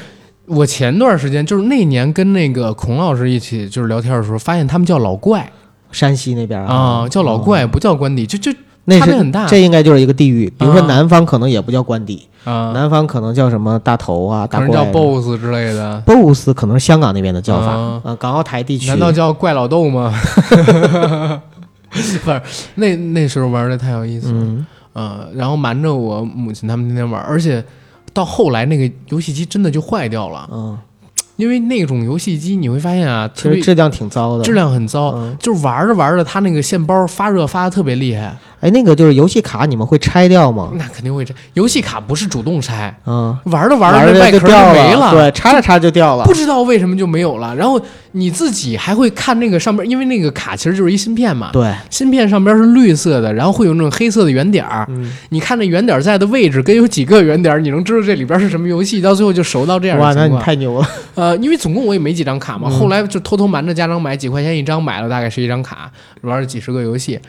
我前段时间就是那年跟那个孔老师一起就是聊天的时候，发现他们叫老怪山西那边啊、叫老怪，不叫官邸，就就那是差别很大这应该就是一个地域。比如说啊南方可能也不叫官邸，啊，南方可能叫什么大头啊、大可能叫怪啊。BOSS 之类的。BOSS 可能是香港那边的叫法啊啊，港澳台地区。难道叫怪老豆吗？不是，那那时候玩的太有意思了，嗯，呃，然后瞒着我母亲他们天天玩，而且到后来那个游戏机真的就坏掉了，嗯，因为那种游戏机你会发现啊，其实质量挺糟的。质量很糟，嗯，就是玩着玩着它那个线包发热发的特别厉害，哎，那个就是游戏卡，你们会拆掉吗？那肯定会拆游戏卡不是主动拆，嗯，玩着玩玩着外壳就没了，对，插着插着就掉了不。知道为什么就没有了。然后你自己还会看那个上边，因为那个卡其实就是一芯片嘛，对，芯片上边是绿色的，然后会有那种黑色的圆点儿。嗯，你看那圆点在的位置跟有几个圆点，你能知道这里边是什么游戏，到最后就熟到这样哇，那你。太牛了。呃，因为总共我也没几张卡嘛，嗯后来就偷偷瞒着家长买几块钱一张，买了大概是一张卡，玩了几十个游戏。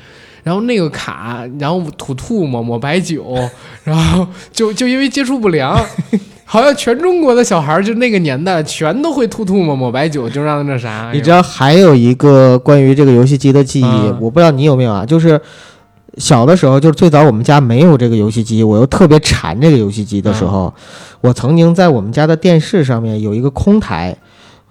然后那个卡，然后吐吐沫抹白酒，然后就就因为接触不良，好像全中国的小孩儿就那个年代全都会吐吐沫抹白酒，就让那啥。你知道还有一个关于这个游戏机的记忆，嗯我不知道你有没有啊？就是小的时候，就是最早我们家没有这个游戏机，我又特别馋这个游戏机的时候，我曾经在我们家的电视上面有一个空台，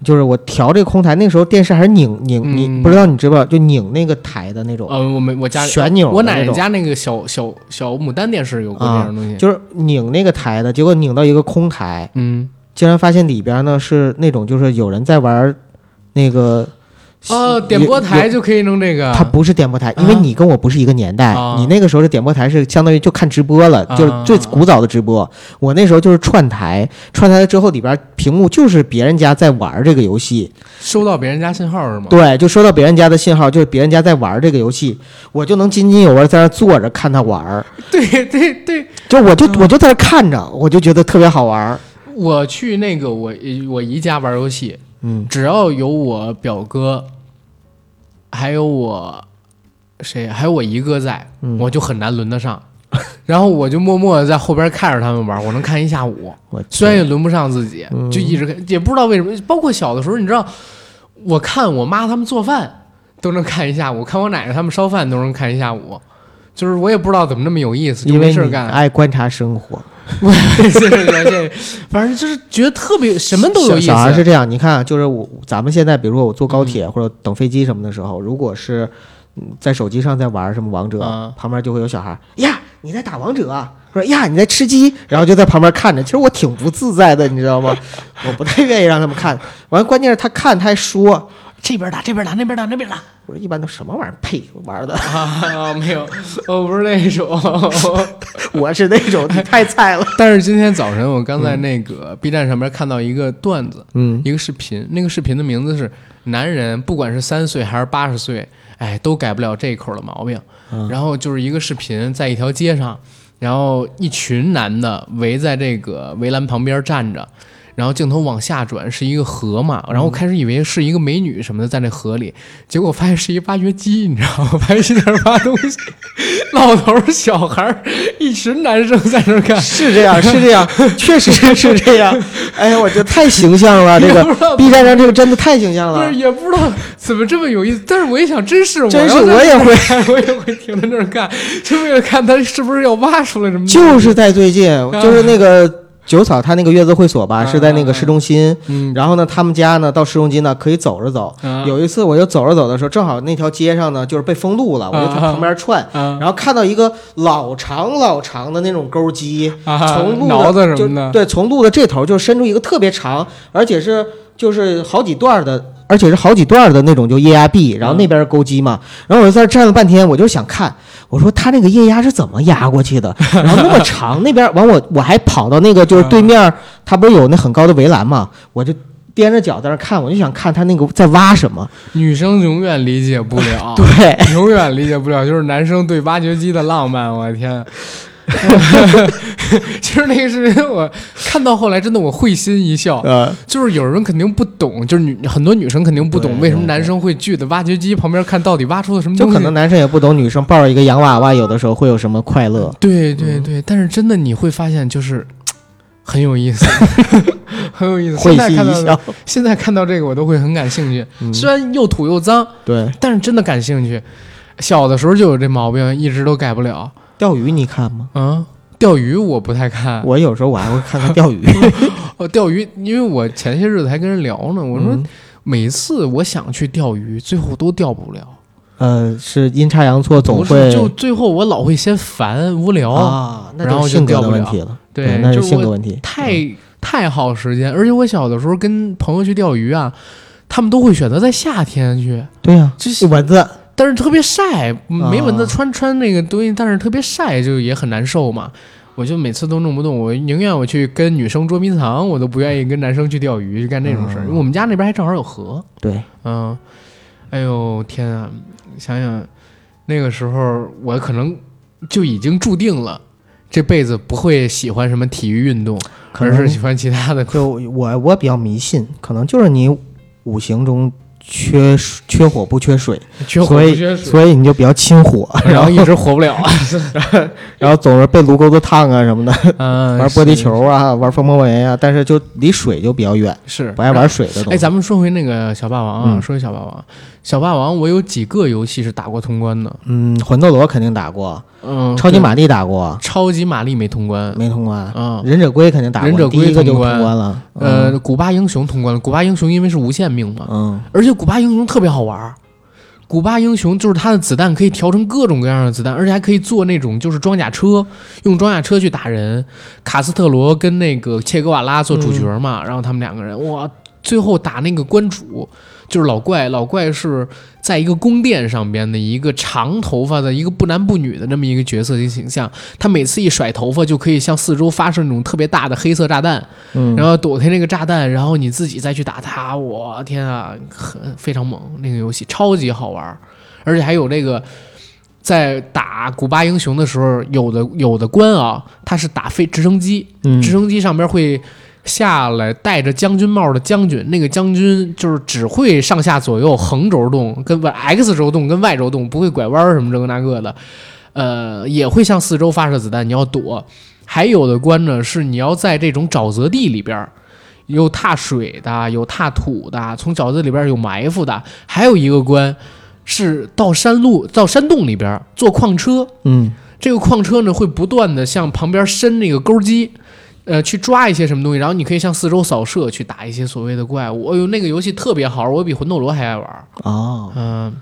就是我调这个空台，那时候电视还是拧拧，嗯你不知道你知不知道？就拧那个台的那种，呃，我没我家旋钮我奶奶家那个小小小牡丹电视有过这样的东西，就是拧那个台的，结果拧到一个空台，嗯，竟然发现里边呢是那种就是有人在玩那个哦，点播台就可以弄这个，它不是点播台，因为啊你跟我不是一个年代，啊。你那个时候的点播台是相当于就看直播了，啊。就是最古早的直播。我那时候就是串台，串台了之后里边屏幕就是别人家在玩这个游戏，收到别人家信号是吗？对，就收到别人家的信号，就是别人家在玩这个游戏，我就能津津有味在那坐着看他玩，对对对，就我就啊我就在那看着，我就觉得特别好玩。我去那个我我姨家玩游戏，嗯。只要有我表哥，还有我谁，还有我姨哥在，嗯，我就很难轮得上。然后我就默默的在后边看着他们玩，我能看一下午。我虽然也轮不上自己，嗯就一直看，也不知道为什么。包括小的时候，你知道，我看我妈他们做饭都能看一下午，看我奶奶他们烧饭都能看一下午。就是我也不知道怎么那么有意思，就因为你没事干。爱观察生活，谢谢谢谢，反正就是觉得特别什么都有意思。小孩是这样，你看，就是我咱们现在，比如说我坐高铁或者等飞机什么的时候，如果是在手机上在玩什么王者，旁边就会有小孩呀，你在打王者啊，说呀你在吃鸡，然后就在旁边看着。其实我挺不自在的，你知道吗？我不太愿意让他们看。完，关键是他看他还说，这边打这边打那边打那边打我说一般都什么玩意儿呸玩的，啊，没有，我不是那种。我是那种你太菜了。但是今天早晨我刚在那个 B 站上面看到一个段子，嗯一个视频，那个视频的名字是“男人不管是三岁还是八十岁，哎，都改不了这一口的毛病”。嗯然后就是一个视频，在一条街上，然后一群男的围在这个围栏旁边站着。然后镜头往下转，是一个河嘛，然后我开始以为是一个美女什么的在那河里，结果发现是一挖掘机，你知道吗？发现是在那挖东西，老头儿、小孩儿，一群男生在那儿看，是这样，是这样，确实是这样。哎呀，我觉得太形象了，这个 B 站上这个真的太形象了不是。也不知道怎么这么有意思，但是我一想，真是我真是我也会，我也会停在那儿看，就为了看他是不是要挖出来什么。就是在最近，就是那个九草他那个月子会所吧，啊是在那个市中心。嗯，然后呢，他们家呢到市中心呢可以走着走。啊。有一次我就走着走的时候，正好那条街上呢就是被封路了，我就从旁边串，啊。然后看到一个老长老长的那种钩机，啊从路的就对，从路的这头就伸出一个特别长，而且是就是好几段的，而且是好几段的那种就液压臂，然后那边是钩机嘛，然后我就在这站了半天，我就想看，我说他那个液压是怎么压过去的，然后那么长，那边完我我还跑到那个就是对面，他不是有那很高的围栏嘛，我就。踮着脚在那看，我就想看他那个在挖什么。女生永远理解不了，对，永远理解不了，就是男生对挖掘机的浪漫，我的天！其实那个视频我看到后来，真的我会心一笑。呃，就是有人肯定不懂，就是女很多女生肯定不懂为什么男生会聚在挖掘机旁边看到底挖出了什么东西。就可能男生也不懂女生抱着一个洋娃娃，有的时候会有什么快乐。对对对，但是真的你会发现，就是很有意思，很有意思。会现在看到心一笑。现在看到这个，我都会很感兴趣。嗯虽然又土又脏，对，但是真的感兴趣。小的时候就有这毛病，一直都改不了。钓鱼你看吗？嗯，钓鱼我不太看。我有时候我还会看看钓鱼。哦，钓鱼，因为我前些日子还跟人聊呢，我说嗯每次我想去钓鱼，最后都钓不了。呃，是阴差阳错，总会是，就最后我老会嫌烦无聊，啊，那就是性格的问题了。对那就性格问题。太太耗时间。而且我小的时候跟朋友去钓鱼啊，他们都会选择在夏天去，对呀，就是蚊子。但是特别晒，没蚊子啊穿穿那个东西，但是特别晒，就也很难受嘛。我就每次都弄不动，我宁愿我去跟女生捉迷藏，我都不愿意跟男生去钓鱼，去干这种事儿。为我们家那边还正好有河，对，嗯，哎呦天啊！想想那个时候，我可能就已经注定了这辈子不会喜欢什么体育运动，可能而是喜欢其他的。就我我比较迷信，可能就是你五行中缺水缺火不缺水，缺火所以不缺水，所以你就比较亲火，然后一直火不了。然后总是被炉钩子烫啊什么的，嗯，玩玻璃球啊，玩风魔纹啊，但是就离水就比较远，是不爱玩水的东哎，咱们说回那个小霸王啊，嗯说回小霸王，小霸王我有几个游戏是打过通关的，嗯，魂斗罗肯定打过，嗯，超级玛丽打过，超级玛丽没通关，没通关。嗯，忍者龟肯定打过，忍者龟第一个就通关了。呃，古巴英雄通关了，古巴英雄因为是无限命嘛，嗯，而且古巴英雄特别好玩儿。古巴英雄就是它的子弹可以调成各种各样的子弹，而且还可以做那种就是装甲车，用装甲车去打人。卡斯特罗跟那个切格瓦拉做主角嘛，然后他们两个人哇，最后打那个关主就是老怪，老怪是在一个宫殿上边的一个长头发的一个不男不女的那么一个角色的形象，他每次一甩头发就可以向四周发射那种特别大的黑色炸弹，嗯。然后躲开那个炸弹，然后你自己再去打他，我天啊，很非常猛，那个游戏超级好玩儿，而且还有那个在打古巴英雄的时候，有的有的关啊，他是打飞直升机，嗯。直升机上边会下来戴着将军帽的将军，那个将军就是只会上下左右横轴动，跟不 X 轴动跟 Y 轴动，不会拐弯儿什么这个那个的，呃，也会向四周发射子弹，你要躲。还有的关呢是你要在这种沼泽地里边儿。有踏水的，有踏土的，从沼泽里边有埋伏的，还有一个关是到山路、到山洞里边坐矿车，嗯这个矿车呢会不断的向旁边伸那个钩机，呃，去抓一些什么东西，然后你可以向四周扫射，去打一些所谓的怪物。哎呦，那个游戏特别好玩，我比魂斗罗还爱玩。哦，嗯、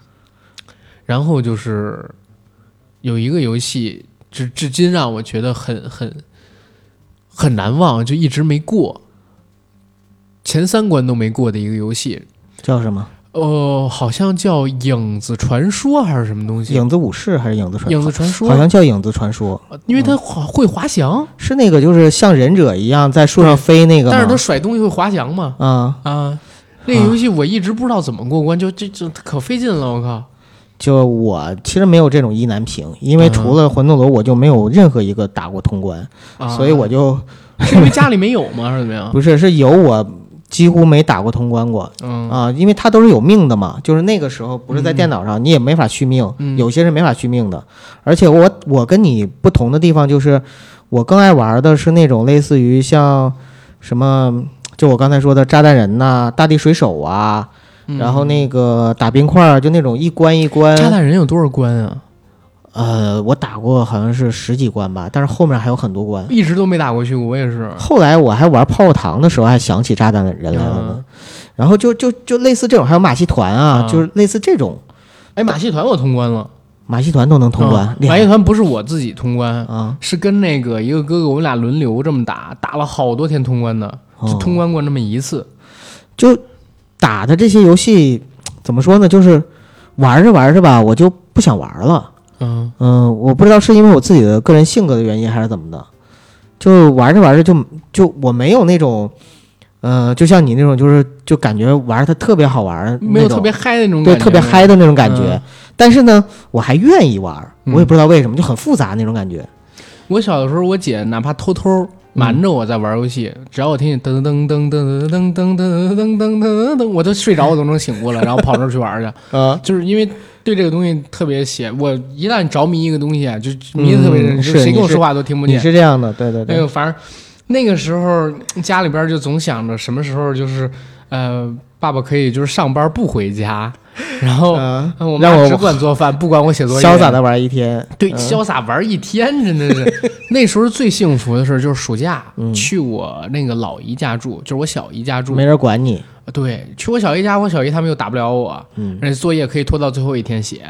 然后就是有一个游戏，至至今让我觉得很很很难忘，就一直没过，前三关都没过的一个游戏。叫什么？哦，好像叫《影子传说》还是什么东西？影子武士还是影子传影说？子传说，好像叫影子传说，因为它滑会滑翔，是那个就是像忍者一样在树上飞那个？但是它甩东西会滑翔嘛。啊，啊，那个游戏我一直不知道怎么过关，就这这可费劲了，我靠！就我其实没有这种意难平，因为嗯除了魂斗罗，我就没有任何一个打过通关，啊，所以我就是因为家里没有吗？还是怎么样？不是是有我几乎没打过通关过。嗯。啊，因为它都是有命的嘛，就是那个时候不是在电脑上，你也没法续命，嗯。有些是没法续命的，而且我我跟你不同的地方就是，我更爱玩的是那种类似于像什么，就我刚才说的炸弹人呐、大地水手啊，嗯。然后那个打冰块儿，就那种一关一关，炸弹人有多少关啊？呃，我打过好像是十几关吧，但是后面还有很多关。一直都没打过去过，我也是。后来我还玩泡泡糖的时候，还想起炸弹的人来了呢。嗯然后就就就类似这种，还有马戏团啊，啊就是类似这种哎，马戏团我通关了，马戏团都能通关，嗯马戏团不是我自己通关，啊！是跟那个一个哥哥，我们俩轮流这么打，打了好多天通关的，通关过那么一次。就打的这些游戏怎么说呢？就是玩着玩着吧，我就不想玩了。嗯。嗯，我不知道是因为我自己的个人性格的原因，还是怎么的，就玩着玩着就就我没有那种，呃，就像你那种，就是就感觉玩它特别好玩，没有特别嗨的那种对感觉，特别嗨的那种感觉。嗯。但是呢，我还愿意玩我也不知道为什么，就很复杂那种感觉。我小的时候，我姐哪怕偷偷瞒着我在玩游戏，只要我听见噔噔噔噔噔噔噔噔噔噔噔噔噔，我都睡着我都能醒过来，然后跑那儿去玩去。啊，就是因为对这个东西特别喜，我一旦着迷一个东西啊，就迷得特别深，谁跟我说话都听不你见。是这样的，对对对那个，，反正那个时候家里边就总想着什么时候就是呃，爸爸可以就是上班不回家，然后。嗯，让我妈只管做饭，不管我写作业，潇洒的玩一天。对，嗯潇洒玩一天，真的是。那时候最幸福的事儿就是暑假、嗯去我那个老姨家住，就是我小姨家住。没人管你，对，去我小姨家，我小姨他们又打不了我，嗯而且作业可以拖到最后一天写，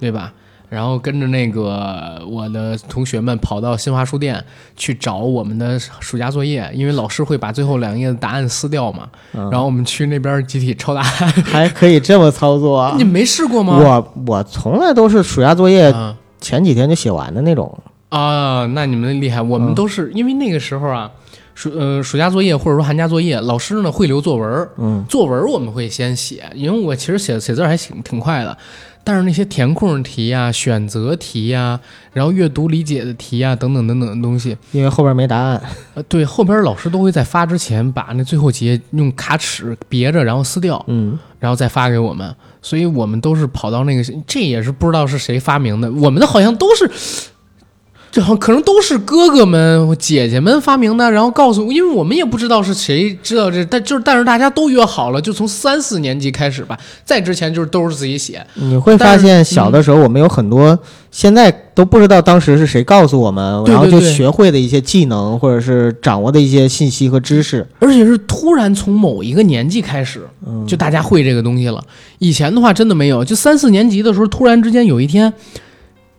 对吧？然后跟着那个我的同学们跑到新华书店去找我们的暑假作业，因为老师会把最后两页的答案撕掉嘛。嗯然后我们去那边集体抄答案。还可以这么操作啊 你！没试过吗？我我从来都是暑假作业啊前几天就写完的那种。啊，那你们厉害，我们嗯都是、因为那个时候啊，暑呃暑假作业或者说寒假作业，老师呢会留作文儿，嗯作文儿我们会先写，因为我其实写写字儿还挺挺快的，但是那些填空题呀、选择题呀、然后阅读理解的题呀、等等等等的东西，因为后边没答案。呃，对，后边老师都会在发之前把那最后几页用卡尺别着，然后撕掉，嗯，然后再发给我们，所以我们都是跑到那个，这也是不知道是谁发明的，我们的好像都是。这可能都是哥哥们、姐姐们发明的，然后告诉，因为我们也不知道是谁知道这，但就是但是大家都约好了，就从三四年级开始吧，再之前就是都是自己写。你会发现，小的时候我们有很多现在都不知道当时是谁告诉我们，然后就学会的一些技能，或者是掌握的一些信息和知识，而且是突然从某一个年纪开始，就大家会这个东西了。以前的话真的没有，就三四年级的时候，突然之间有一天，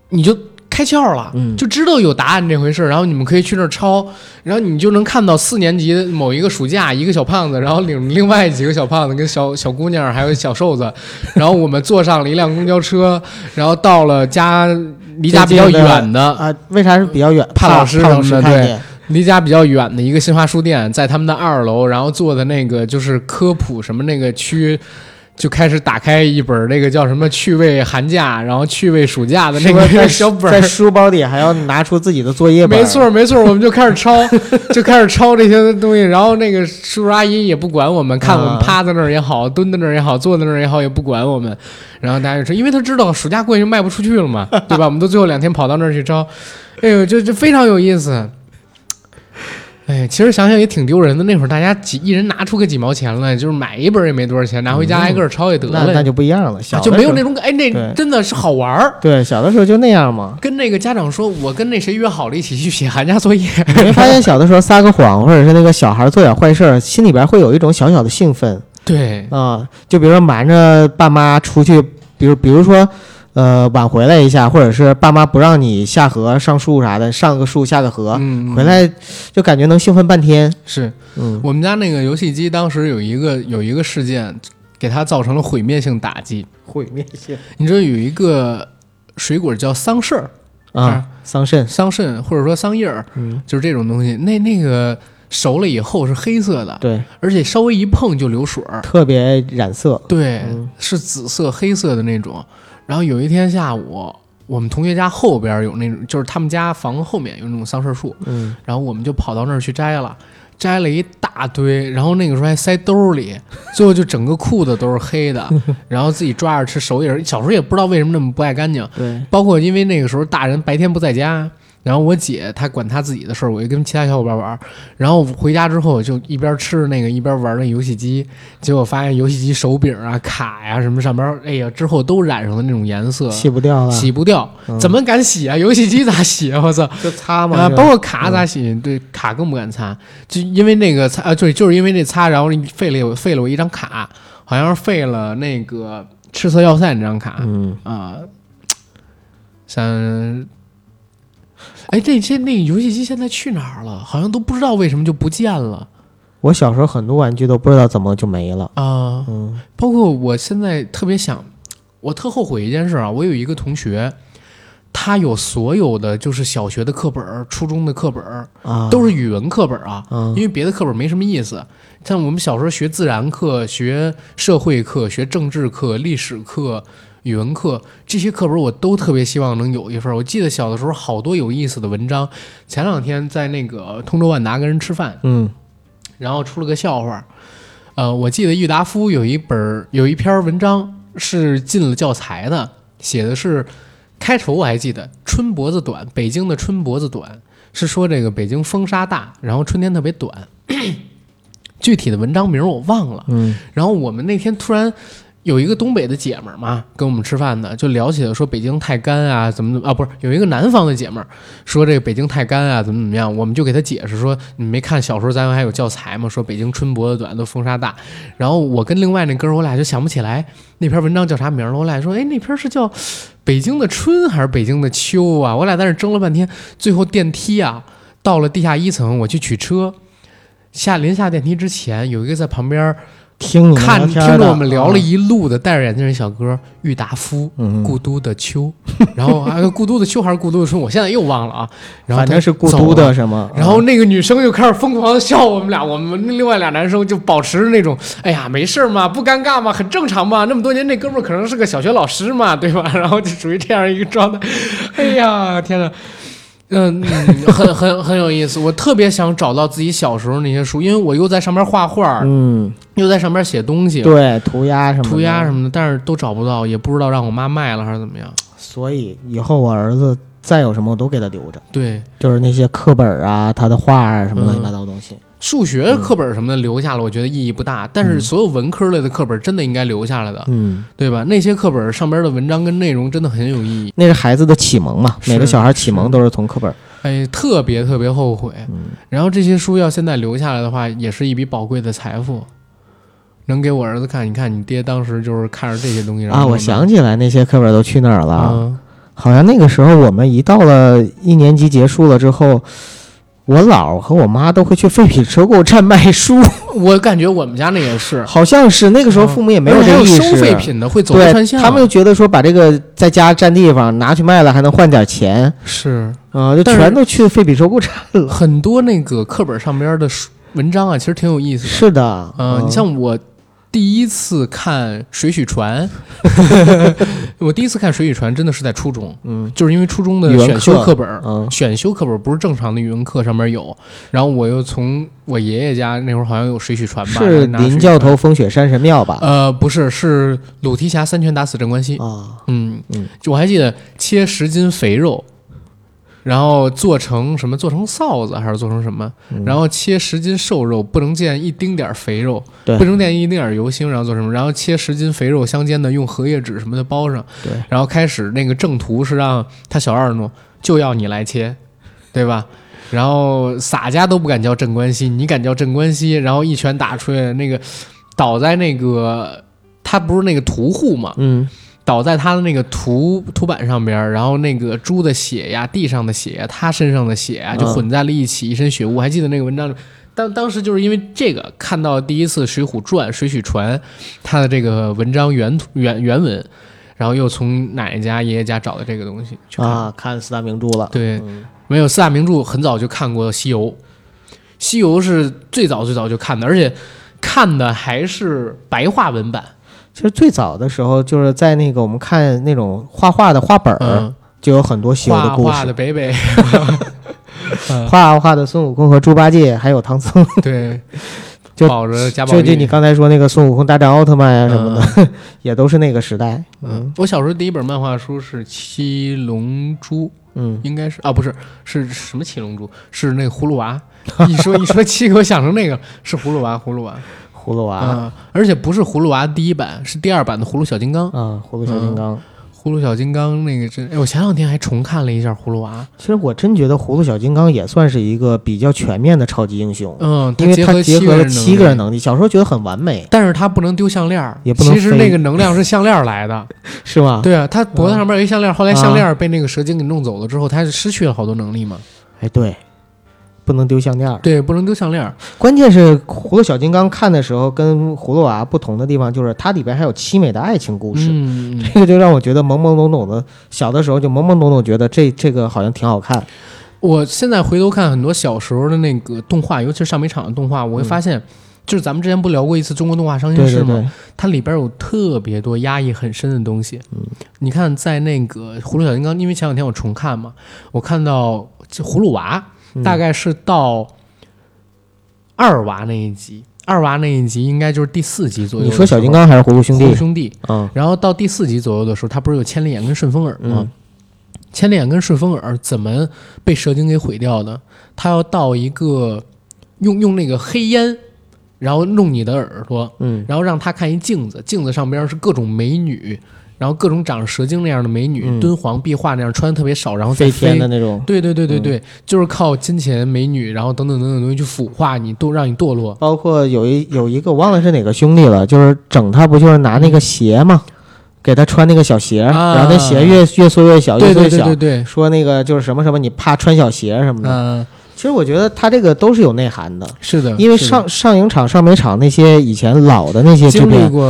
你就。开窍了，就知道有答案这回事然后你们可以去那儿抄，然后你就能看到四年级某一个暑假，一个小胖子，然后领另外几个小胖子跟小小姑娘还有小瘦子，然后我们坐上了一辆公交车，然后到了家离家比较远的啊，为啥是比较远？怕老师什么的，对，离家比较远的一个新华书店，在他们的二楼，然后做的那个就是科普什么那个区。就开始打开一本那个叫什么趣味寒假，然后趣味暑假的那个小本，在书包里还要拿出自己的作业本。没错没错，我们就开始抄，就开始抄这些东西。然后那个叔叔阿姨也不管我们，看我们趴在那儿也好，蹲在那儿也好，坐在那儿也好，也不管我们。然后大家就说，因为他知道暑假过去就卖不出去了嘛，对吧？我们都最后两天跑到那儿去抄，哎呦，就就非常有意思。哎，其实想想也挺丢人的。那会儿大家几一人拿出个几毛钱来，就是买一本也没多少钱，拿回家挨个抄也得了。那那就不一样了，小就没有那种哎，那真的是好玩儿。对，小的时候就那样嘛。跟那个家长说，我跟那谁约好了一起去写寒假作业。你没发现小的时候撒个谎，或者是那个小孩做点坏事，心里边会有一种小小的兴奋。对啊，就比如说瞒着爸妈出去，比如比如说。呃，晚回来一下，或者是爸妈不让你下河上树啥的，上个树下个河，回来就感觉能兴奋半天。是，嗯我们家那个游戏机当时有一个有一个事件，给它造成了毁灭性打击。毁灭性？你知道有一个水果叫桑葚啊，桑葚，桑葚或者说桑叶儿，就是这种东西。那那个熟了以后是黑色的，对，而且稍微一碰就流水儿，特别染色。对，是紫色、黑色的那种。然后有一天下午，我们同学家后边有那种，就是他们家房子后面有那种桑葚树，嗯，然后我们就跑到那儿去摘了，摘了一大堆，然后那个时候还塞兜里，最后就整个裤子都是黑的，然后自己抓着吃，手也是，小时候也不知道为什么那么不爱干净，对，包括因为那个时候大人白天不在家。然后我姐她管她自己的事儿，我就跟其他小伙伴玩。然后回家之后就一边吃那个一边玩那游戏机，结果发现游戏机手柄啊、卡呀什么上边，哎呀，之后都染上了那种颜色，洗不掉了，洗不掉，怎么敢洗啊？游戏机咋洗啊？我操，就擦嘛。啊，包括卡咋洗？对，卡更不敢擦，就因为那个擦啊，对，就是因为那擦，然后废了废了我一张卡，好像是废了那个赤色要塞那张卡，嗯啊，像。哎，这些那个游戏机现在去哪儿了？好像都不知道为什么就不见了。我小时候很多玩具都不知道怎么就没了啊。嗯，包括我现在特别想，我特后悔一件事啊。我有一个同学，他有所有的就是小学的课本、初中的课本啊，都是语文课本啊。因为别的课本没什么意思。像我们小时候学自然课、学社会课、学政治课、历史课。语文课这些课本我都特别希望能有一份。我记得小的时候好多有意思的文章。前两天在那个通州万达跟人吃饭，嗯，然后出了个笑话。呃，我记得郁达夫有一本有一篇文章是进了教材的，写的是开头我还记得春脖子短，北京的春脖子短是说这个北京风沙大，然后春天特别短。具体的文章名我忘了。嗯，然后我们那天突然。有一个东北的姐们儿嘛，跟我们吃饭的，就聊起了说北京太干啊，怎么怎么啊？不是，有一个南方的姐们儿说这个北京太干啊，怎么怎么样？我们就给她解释说，你没看小时候咱们还有教材吗？说北京春脖子短，都风沙大。然后我跟另外那哥儿，我俩就想不起来那篇文章叫啥名了。我俩说，哎，那篇是叫北京的春还是北京的秋啊？我俩在那争了半天，最后电梯啊到了地下一层，我去取车，下临下电梯之前，有一个在旁边。听看听着我们聊了一路的戴着眼镜的小哥郁达夫，嗯故都的秋，然后还有故都的秋还是故都的春，我现在又忘了啊。然后反正是故都的什么。然后那个女生就开始疯狂的笑我们俩，我们另外俩男生就保持着那种，哎呀，没事嘛，不尴尬嘛，很正常嘛。那么多年，那哥们可能是个小学老师嘛，对吧？然后就属于这样一个状态。哎呀，天呐！嗯，很很很有意思。我特别想找到自己小时候那些书，因为我又在上面画画，嗯，又在上面写东西，对，涂鸦什么涂鸦什么的，但是都找不到，也不知道让我妈卖了还是怎么样。所以以后我儿子再有什么我都给他留着，对，就是那些课本啊、他的画啊什么嗯乱七八糟东西。数学课本什么的留下了，我觉得意义不大，但是所有文科类的课本真的应该留下来的，嗯，对吧？那些课本上边的文章跟内容真的很有意义，那是孩子的启蒙嘛，每个小孩启蒙都是从课本。哎，特别特别后悔。嗯然后这些书要现在留下来的话，也是一笔宝贵的财富，能给我儿子看。你看，你爹当时就是看着这些东西啊，我想起来那些课本都去哪儿了。嗯好像那个时候我们一到了一年级结束了之后，我姥和我妈都会去废品收购站卖书，我感觉我们家那也是，好像是那个时候父母也没有这意识。收废品的，会走对串巷，他们就觉得说把这个在家占地方拿去卖了还能换点钱。是。啊、就全都去废品收购站了。很多那个课本上边的书文章啊，其实挺有意思的。是的，嗯，你像我第一次看《水浒传》，我第一次看《水浒传》真的是在初中，嗯。就是因为初中的选修课课本选修课本儿不是正常的语文课上面有，然后我又从我爷爷家那会儿好像有《水浒传》吧，是林教头风雪山神庙吧？呃，不是，是鲁提辖三拳打死镇关西。啊，嗯嗯，就我还记得切十斤肥肉，然后做成什么？做成臊子还是做成什么？嗯然后切十斤瘦肉，不能见一丁点儿肥肉，对不能见一丁点儿油腥，然后做什么？然后切十斤肥肉相间的，用荷叶纸什么的包上。对，然后开始那个正途是让他小二弄，就要你来切，对吧？然后洒家都不敢叫镇关西，你敢叫镇关西，然后一拳打出去，那个倒在那个他不是那个屠户嘛，嗯，倒在他的那个图图板上边，然后那个猪的血呀、地上的血呀、他身上的血呀，就嗯混在了一起，一身血雾。我还记得那个文章里，当当时就是因为这个看到第一次《水浒传》《水浒传》他的这个文章原图原原文，然后又从奶奶家、爷爷家找的这个东西去看。啊，看四大名著了。对，嗯没有四大名著，很早就看过《西游》，《西游》是最早最早就看的，而且看的还是白话文版。其实最早的时候，就是在那个我们看那种画画的画本儿，嗯，就有很多西游的故事画画的。北北。嗯 画画的孙悟空和猪八戒，还有唐僧，对，就。就就你刚才说那个孙悟空大战奥特曼呀、什么的，也都是那个时代。嗯，我小时候第一本漫画书是《七龙珠》，嗯，应该是啊，不是，是什么七龙珠？是那个葫芦娃。一说一说七，给我想成那个是葫芦娃，葫芦娃葫芦娃啊、而且不是葫芦娃第一版，是第二版的葫芦小金刚。啊，葫芦小金刚。葫芦小金刚那个真，哎，我前两天还重看了一下葫芦娃。其实我真觉得葫芦小金刚也算是一个比较全面的超级英雄，嗯，因为它结结合了七个人能力。小时候觉得很完美，但是他不能丢项链儿，也不能其实那个能量是项链儿来的，是吗？对啊，他脖子上面有一项链儿，后来项啊链儿被那个蛇精给弄走了之后，他是失去了好多能力嘛。哎，对，不能丢项链儿。对，不能丢项链儿。关键是葫芦小金刚看的时候跟葫芦娃不同的地方，就是它里边还有凄美的爱情故事。嗯，这个就让我觉得懵懵懂懂的，小的时候就懵懵懂懂，觉得这这个好像挺好看。我现在回头看很多小时候的那个动画，尤其是上美场的动画，我会发现，就是咱们之前不聊过一次中国动画伤心事吗？对对对，它里边有特别多压抑很深的东西。嗯，你看，在那个《葫芦小金刚》，因为前两天我重看嘛，我看到这葫芦娃嗯大概是到二娃那一集，二娃那一集应该就是第四集左右。你说小金，刚还是葫芦兄弟葫芦？兄弟。嗯然后到第四集左右的时候，他不是有千里眼跟顺风耳吗？嗯千里眼跟顺风耳怎么被蛇精给毁掉的？他要到一个用用那个黑烟，然后弄你的耳朵，嗯然后让他看一镜子，镜子上边是各种美女，然后各种长蛇精那样的美女，嗯敦煌壁画那样穿的特别少，然后再飞天的那种。对对对对嗯对，就是靠金钱、美女，然后等等等等东西去腐化你，都让你堕落。包括有一有一个我忘了是哪个兄弟了，就是整他不就是拿那个鞋嘛，给他穿那个小鞋，啊然后那鞋越越缩越小，对对越缩越小。对对对，说那个就是什么什么，你怕穿小鞋什么的。嗯、其实我觉得他这个都是有内涵的，是的，因为上上影厂、上美厂那些以前老的那些制经历，过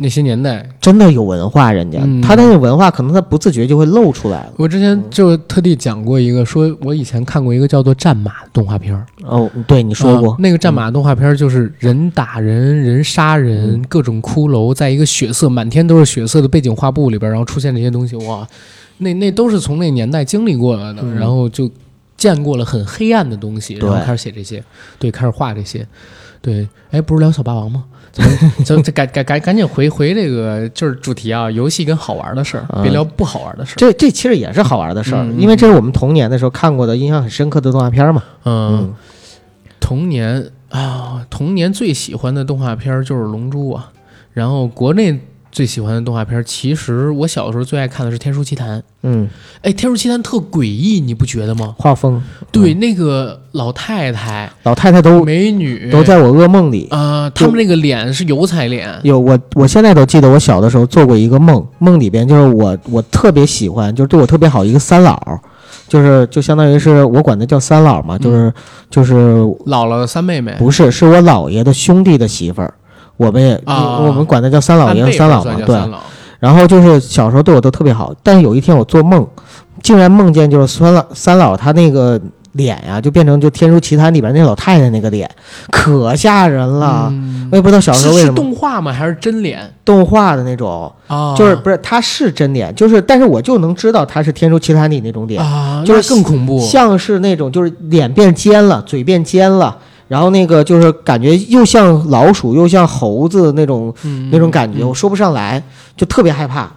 那些年代，真的有文化，人家、嗯。他那个文化可能他不自觉就会露出来了。我之前就特地讲过一个，说我以前看过一个叫做《战马》的动画片儿，哦，对你说过。啊，那个战马动画片儿就是人打人、人杀人、嗯各种骷髅，在一个血色满天都是血色的背景画布里边儿，然后出现这些东西，哇，那那都是从那年代经历过来的，嗯。然后就见过了很黑暗的东西，然后开始写这些，对，开始画这些，对，哎，不是聊小霸王吗？咱咱咱赶赶赶赶紧回回这个就是主题啊，游戏跟好玩的事儿，嗯。别聊不好玩的事儿。这这其实也是好玩的事儿，嗯因为这是我们童年的时候看过的印象很深刻的动画片嘛。嗯，童年啊，童年最喜欢的动画片儿就是《龙珠》啊，然后国内最喜欢的动画片儿，其实我小时候最爱看的是《天书奇谭》。嗯，哎，《天书奇谭》特诡异，你不觉得吗？画风，对，那个老太太、老太太都美女都在我噩梦里。啊，他们那个脸是油彩脸，有我，我现在都记得我小的时候做过一个梦，梦里边就是我我特别喜欢，就是对我特别好一个三老，就是就相当于是我管他叫三老嘛，就是就是姥姥的三妹妹，不是是我姥爷的兄弟的媳妇儿，我们也、啊我们管他叫三老爷三老嘛，对。然后就是小时候对我都特别好，但是有一天我做梦，竟然梦见就是三老三老他那个脸呀、就变成就《天书奇谭》里边那老太太那个脸，可吓人了。嗯我也不知道小时候为是是什么动画吗？还是真脸动画的那种，啊？就是不是他是真脸，就是但是我就能知道他是《天书奇谭》里那种脸，啊，就是更恐怖。像是那种就是脸变尖了，嘴变尖了。然后那个就是感觉又像老鼠又像猴子那种嗯那种感觉，嗯我说不上来，就特别害怕。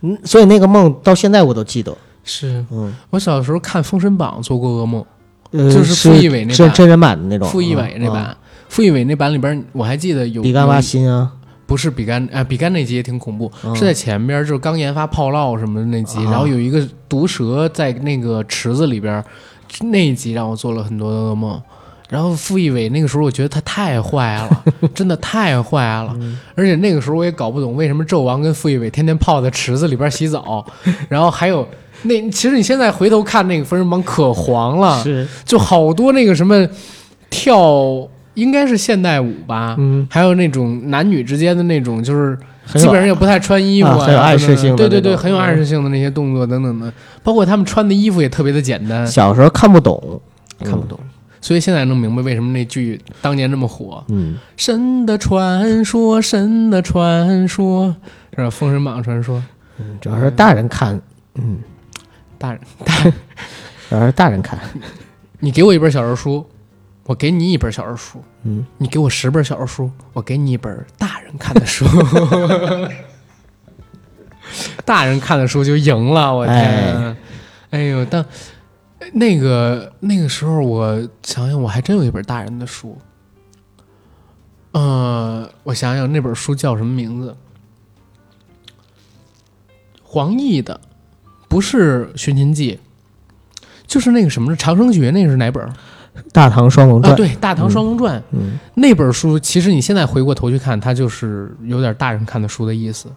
嗯，所以那个梦到现在我都记得。是嗯，我小时候看《封神榜》做过噩梦，呃，就是傅艺伟那版是真人版的那种。傅艺伟那嗯，版，傅艺伟那版里边，我还记得有比干挖心啊，不是比干啊，比干那集也挺恐怖，嗯是在前边，就是刚研发炮烙什么的那集，啊然后有一个毒蛇在那个池子里边，那一集让我做了很多的噩梦。然后傅艺伟那个时候，我觉得他太坏了，真的太坏了。嗯。而且那个时候我也搞不懂为什么纣王跟傅艺伟天天泡在池子里边洗澡，然后还有那其实你现在回头看那个《封神榜》可黄了，是，就好多那个什么跳，应该是现代舞吧，嗯，还有那种男女之间的那种，就是基本上也不太穿衣服啊很有暗示性的对对对，很有暗示性的那些动作等等的，包括他们穿的衣服也特别的简单，小时候看不懂，看不懂。所以现在能明白为什么那剧当年这么火。嗯。神的传说，神的传说，是吧？《封神榜》传说，嗯，主要是大人看，嗯，大人，主要是大人看，你给我一本小人书，我给你一本小人书，嗯，你给我十本小人书，我给你一本大人看的书。大人看的书就赢了，我天！哎哎呦，但那个那个时候，我想想，我还真有一本大人的书。呃，我想想那本书叫什么名字？黄奕的，不是《寻秦记》，就是那个什么《长生诀》，那个是哪本？《大唐双龙啊，传》对，《大唐双龙传》嗯，那本书，其实你现在回过头去看，它就是有点大人看的书的意思。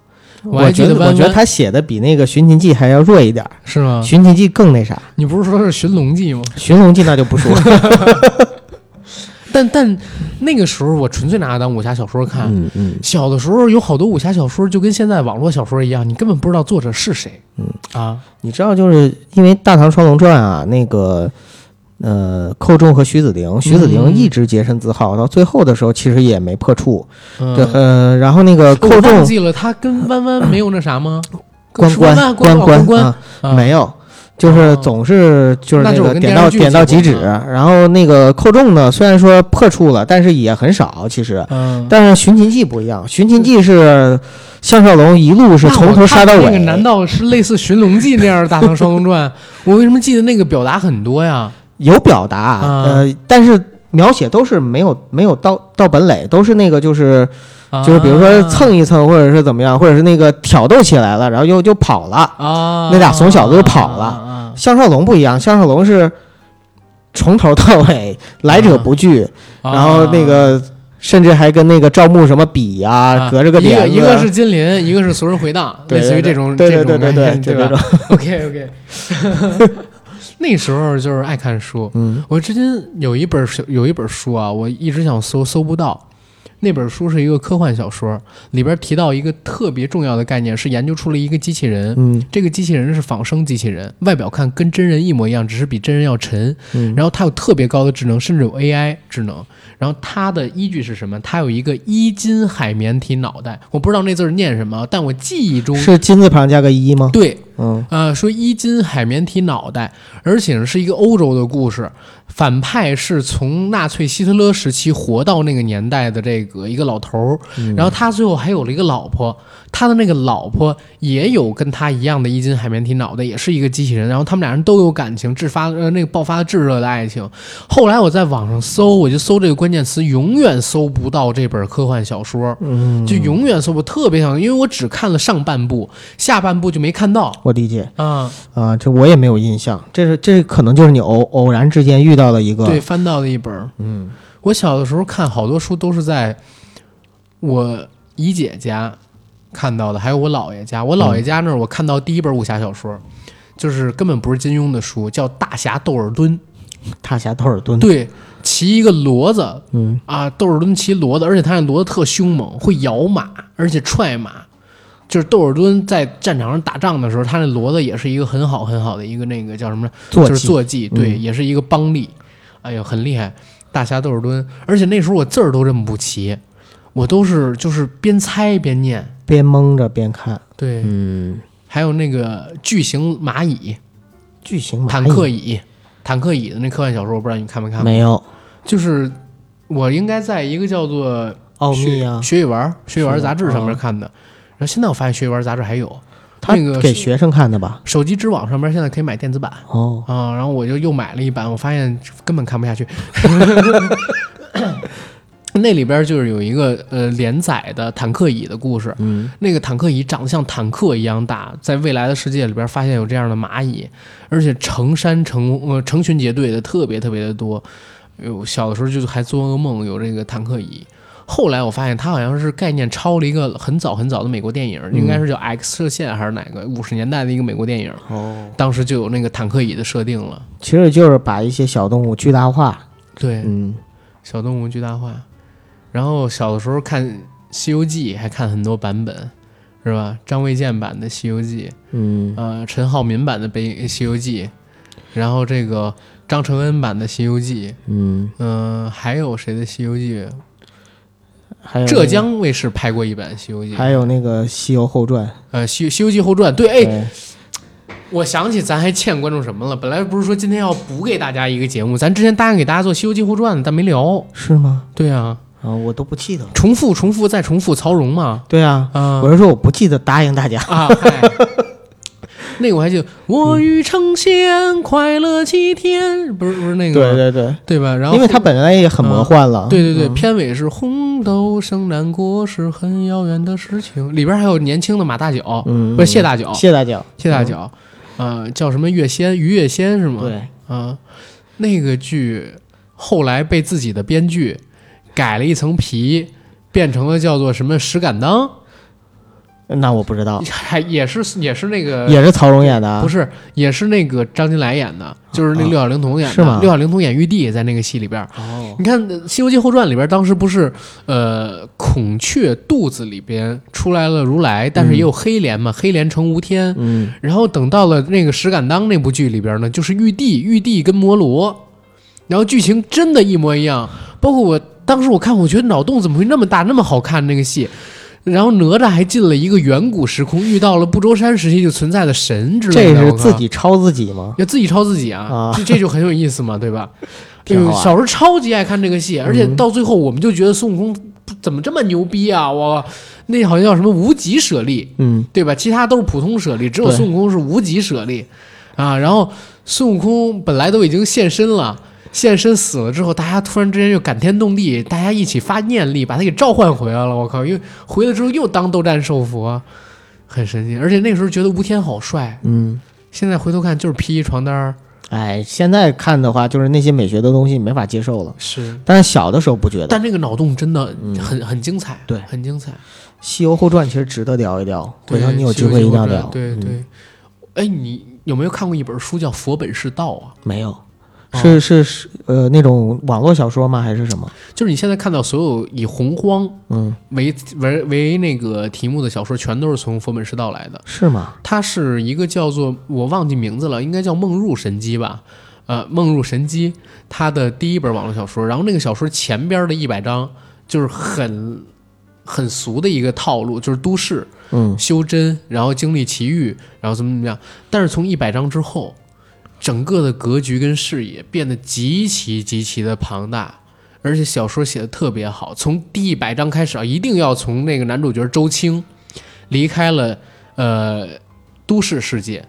我觉得我觉得他写的比那个《寻秦记》还要弱一点，是吗《寻秦记》更那啥，你不是说是《寻龙记》吗？《寻龙记》那就不说了。但但那个时候我纯粹拿它当武侠小说看。嗯嗯小的时候有好多武侠小说，就跟现在网络小说一样，你根本不知道作者是谁。嗯啊，你知道，就是因为《大唐双龙传》啊，那个呃，寇仲和徐子陵，徐子陵嗯一直洁身自好，到最后的时候其实也没破处。嗯对，呃，然后那个寇仲记了，他跟弯弯没有那啥吗？关关关关关关啊，啊没有。就是哦总是就是那个点到点到即止，然后那个寇仲呢，虽然说破处了，但是也很少其实。嗯，但是《寻秦记》不一样，《寻秦记》是项少龙一路是从头杀到尾。那个难道是类似《寻龙记》那样的《大唐双龙传》？我为什么记得那个表达很多呀？有表达，啊呃，但是描写都是没有没有到到本垒，都是那个就是就是比如说蹭一蹭，或者是怎么样，或者是那个挑逗起来了，然后又就跑了。啊，那俩怂小子就跑了。啊项少龙不一样，项少龙是从头到尾来者不拒，啊。然后那个甚至还跟那个赵牧什么比呀、啊。隔着个一个帘子，一个是金鳞，一个是俗人回荡，类似于这种对对这种对对对，对吧？就这种，？OK OK，那时候就是爱看书。嗯我至今有一本小有一本书啊，我一直想搜搜不到。那本书是一个科幻小说，里边提到一个特别重要的概念，是研究出了一个机器人。嗯这个机器人是仿生机器人，外表看跟真人一模一样，只是比真人要沉。嗯，然后它有特别高的智能，甚至有 AI 智能。然后它的依据是什么？它有一个一金海绵体脑袋，我不知道那字儿念什么，但我记忆中是金字旁加个一吗？对嗯。呃，说伊金海绵体脑袋，而且是一个欧洲的故事，反派是从纳粹希特勒时期活到那个年代的这个一个老头儿，嗯。然后他最后还有了一个老婆，他的那个老婆也有跟他一样的一斤海绵体脑袋，也是一个机器人，然后他们俩人都有感情，自发呃那个爆发了炙热的爱情。后来我在网上搜，我就搜这个关键词，永远搜不到这本科幻小说，嗯，就永远搜不，特别想，因为我只看了上半部，下半部就没看到。我理解。啊。啊，这我也没有印象，这是这可能就是你偶偶然之间遇到的一个，对，翻到的一本儿。嗯。我小的时候看好多书都是在我姨姐家看到的，还有我姥爷家。我姥爷家那儿，我看到第一本武侠小说，就是根本不是金庸的书，叫《大侠窦尔敦》。大侠窦尔敦，对，骑一个骡子嗯啊，窦尔敦骑骡子，而且他那骡子特凶猛，会摇马，而且踹马。就是窦尔敦在战场上打仗的时候，他那骡子也是一个很好很好的一个那个叫什么？就是坐骑坐骑，对，嗯也是一个帮力。哎呦，很厉害，大侠窦尔敦。而且那时候我字儿都认不齐，我都是就是边猜边念。边蒙着边看，对，嗯，还有那个巨型蚂蚁、巨型蚂蚁。坦克蚁、坦克蚁的那科幻小说，我不知道你看没看过？没有。就是我应该在一个叫做学奥秘啊，学语文儿学语文儿杂志上面哦看的。然后现在我发现学语文儿杂志还有。他那个给学生看的吧？手机知网上面现在可以买电子版。哦，啊，然后我就又买了一版，我发现根本看不下去。那里边就是有一个呃连载的坦克蚁的故事，嗯那个坦克蚁长得像坦克一样大，在未来的世界里边发现有这样的蚂蚁，而且成山成呃成群结队的，特别特别的多。有小的时候就还做噩梦有这个坦克蚁，后来我发现它好像是概念抄了一个很早很早的美国电影，应该是叫《X 射线》还是哪个五十年代的一个美国电影，哦，当时就有那个坦克蚁的设定了。其实就是把一些小动物巨大化，对，嗯小动物巨大化。然后小的时候看《西游记》，还看很多版本，是吧？张卫健版的《西游记》，嗯呃，陈浩民版的《北《西游记》，然后这个张承恩版的《西游记》，嗯，嗯、还有谁的《西游记》？还有浙江卫视拍过一版《西游记》，还有那个《西游后传》，呃，《西西游记后传》。对，哎，对我想起咱还欠观众什么了？本来不是说今天要补给大家一个节目，咱之前答应给大家做《西游记后传》的，但没聊。是吗？对啊，啊，我都不记得了。重复、重复再重复，曹荣嘛。对啊，啊、我是说我不记得答应大家。啊，嗨 那个我还记得，我欲成仙快乐七天，不是不是那个对对对，对吧？然后因为它本来也很魔幻了。对对对，嗯片尾是红豆生南国是很遥远的事情，里边还有年轻的马大脚，嗯，不是谢大脚，谢大脚，谢大脚，呃，叫什么月仙，于月仙是吗？对，啊，那个剧后来被自己的编剧改了一层皮，变成了叫做什么石敢当，那我不知道，还也是也是那个也是曹荣演的啊。不是，也是那个张金来演的，就是那啊六小龄童演的。是吗六小龄童演玉帝，在那个戏里边儿，哦，你看《西游记后传》里边，当时不是呃孔雀肚子里边出来了如来，但是也有黑莲嘛，黑莲成无天。嗯，然后等到了那个石敢当那部剧里边呢，就是玉帝，玉帝跟摩罗，然后剧情真的一模一样。包括我当时我看，我觉得脑洞怎么会那么大，那么好看那个戏。然后哪吒还进了一个远古时空，遇到了不周山时期就存在的神之类的。这是自己抄自己吗？要自己抄自己啊，啊这这就很有意思嘛，对吧？小时候超级爱看这个戏，而且嗯到最后我们就觉得孙悟空怎么这么牛逼啊！我那好像叫什么无极舍利，嗯，对吧？其他都是普通舍利，只有孙悟空是无极舍利啊。然后孙悟空本来都已经现身了，现身死了之后，大家突然之间又感天动地，大家一起发念力，把他给召唤回来了。我靠，又回来之后又当斗战胜佛，很神奇。而且那时候觉得吴天好帅，嗯，现在回头看就是披一床单儿。哎，现在看的话，就是那些美学的东西没法接受了。是，但是小的时候不觉得，《但这个脑洞真的嗯很、很精彩，对很精彩。西游后传》其实值得聊一聊，回头你有机会一定要聊。嗯对对，哎，你有没有看过一本书叫《佛本是道》啊？没有，哦是是是，呃，那种网络小说吗？还是什么？就是你现在看到所有以洪荒嗯，为为为那个题目的小说，全都是从佛本师道来的。是吗？它是一个叫做我忘记名字了，应该叫《梦入神机》吧？呃，《梦入神机》它的第一本网络小说，然后那个小说前边的一百章就是很很俗的一个套路，就是都市嗯修真，然后经历奇遇，然后怎么怎么样。但是从一百章之后，整个的格局跟视野变得极其极其的庞大，而且小说写的特别好。从第一百章开始啊，一定要从那个男主角周青离开了呃都市世界。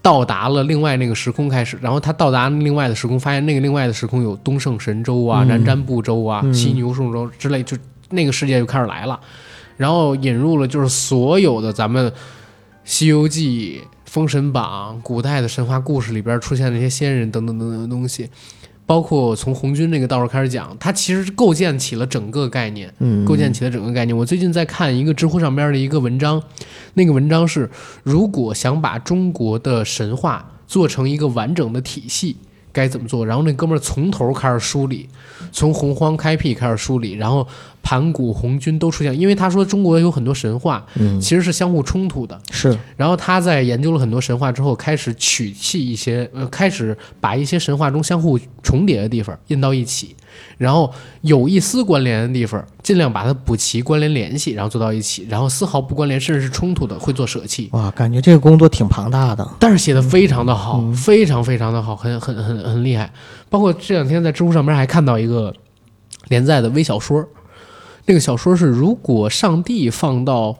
到达了另外那个时空开始，然后他到达另外的时空，发现那个另外的时空有东胜神州啊、嗯南瞻部洲啊、嗯西牛宋州之类，就那个世界就开始来了。然后引入了就是所有的咱们《西游记》《封神榜》古代的神话故事里边出现的那些仙人等等等等的东西，包括从红军那个道上开始讲，它其实构建起了整个概念。嗯，构建起了整个概念。我最近在看一个知乎上边的一个文章，那个文章是如果想把中国的神话做成一个完整的体系。该怎么做？然后那哥们儿从头开始梳理，从洪荒开辟开始梳理，然后盘古、红军都出现。因为他说中国有很多神话嗯其实是相互冲突的，是然后他在研究了很多神话之后，开始取弃一些，呃，开始把一些神话中相互重叠的地方印到一起，然后有一丝关联的地方，尽量把它补齐、关联联系，然后做到一起，然后丝毫不关联甚至是冲突的，会做舍弃。哇，感觉这个工作挺庞大的。但是写的非常的好，嗯非常非常的好，很很很很厉害。包括这两天在知乎上面还看到一个连载的微小说，那个小说是如果上帝放到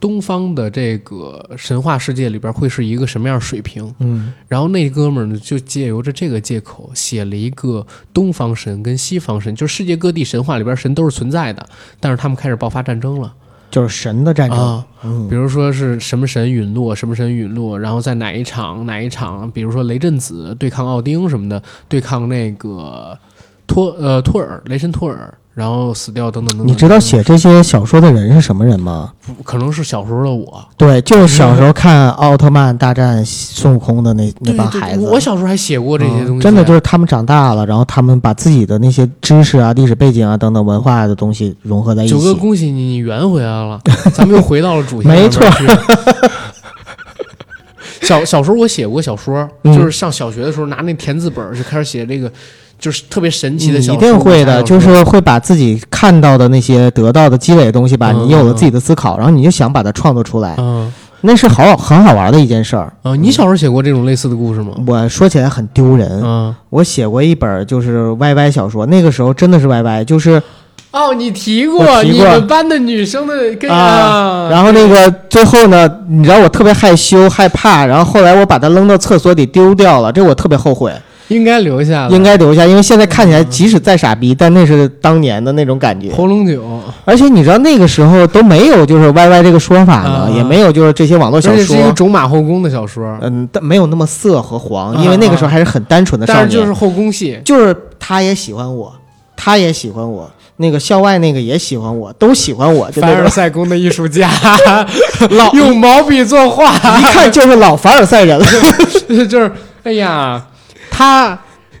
东方的这个神话世界里边，会是一个什么样水平？嗯然后那哥们儿呢，就借由着这个借口写了一个东方神跟西方神，就是世界各地神话里边神都是存在的，但是他们开始爆发战争了就是神的战争。啊。嗯比如说是什么神陨落，什么神陨落，然后在哪一场哪一场，比如说雷震子对抗奥丁什么的，对抗那个托呃托尔雷神托尔，然后死掉等等等等。你知道写这些小说的人是什么人吗？不可能是小时候的我，对，就是小时候看奥特曼大战孙悟空的那那帮孩子。我小时候还写过这些东西，嗯真的就是他们长大了，然后他们把自己的那些知识啊、历史背景啊等等文化的东西融合在一起九哥，恭喜你，你圆回来了，咱们又回到了主线。没错。小小时候我写过小说，嗯就是上小学的时候拿那田字本就开始写这个，就是特别神奇的小说。嗯一定会的，就是会把自己看到的那些得到的积累的东西吧，嗯你有了自己的思考，然后你就想把它创作出来，嗯。那是好很好玩的一件事儿。啊，你小时候写过这种类似的故事吗？我说起来很丢人，嗯，我写过一本就是 YY 小说，那个时候真的是 YY，就是哦，你提过，提过。你们班的女生的跟啊，然后那个最后呢，你知道我特别害羞害怕，然后后来我把它扔到厕所里丢掉了，这我特别后悔，应该留下，应该留下，因为现在看起来即使再傻逼，但那是当年的那种感觉。喉咙酒，而且你知道那个时候都没有就是 YY 这个说法呢，啊。也没有就是这些网络小而且是一个说，种马后宫的小说，嗯，但没有那么色和黄，啊因为那个时候还是很单纯的少年。但是就是后宫戏，就是他也喜欢我，他也喜欢我，那个校外那个也喜欢我，都喜欢我，就凡尔赛宫的艺术家，老用毛笔作画，一看就是老凡尔赛人了。就是哎呀，他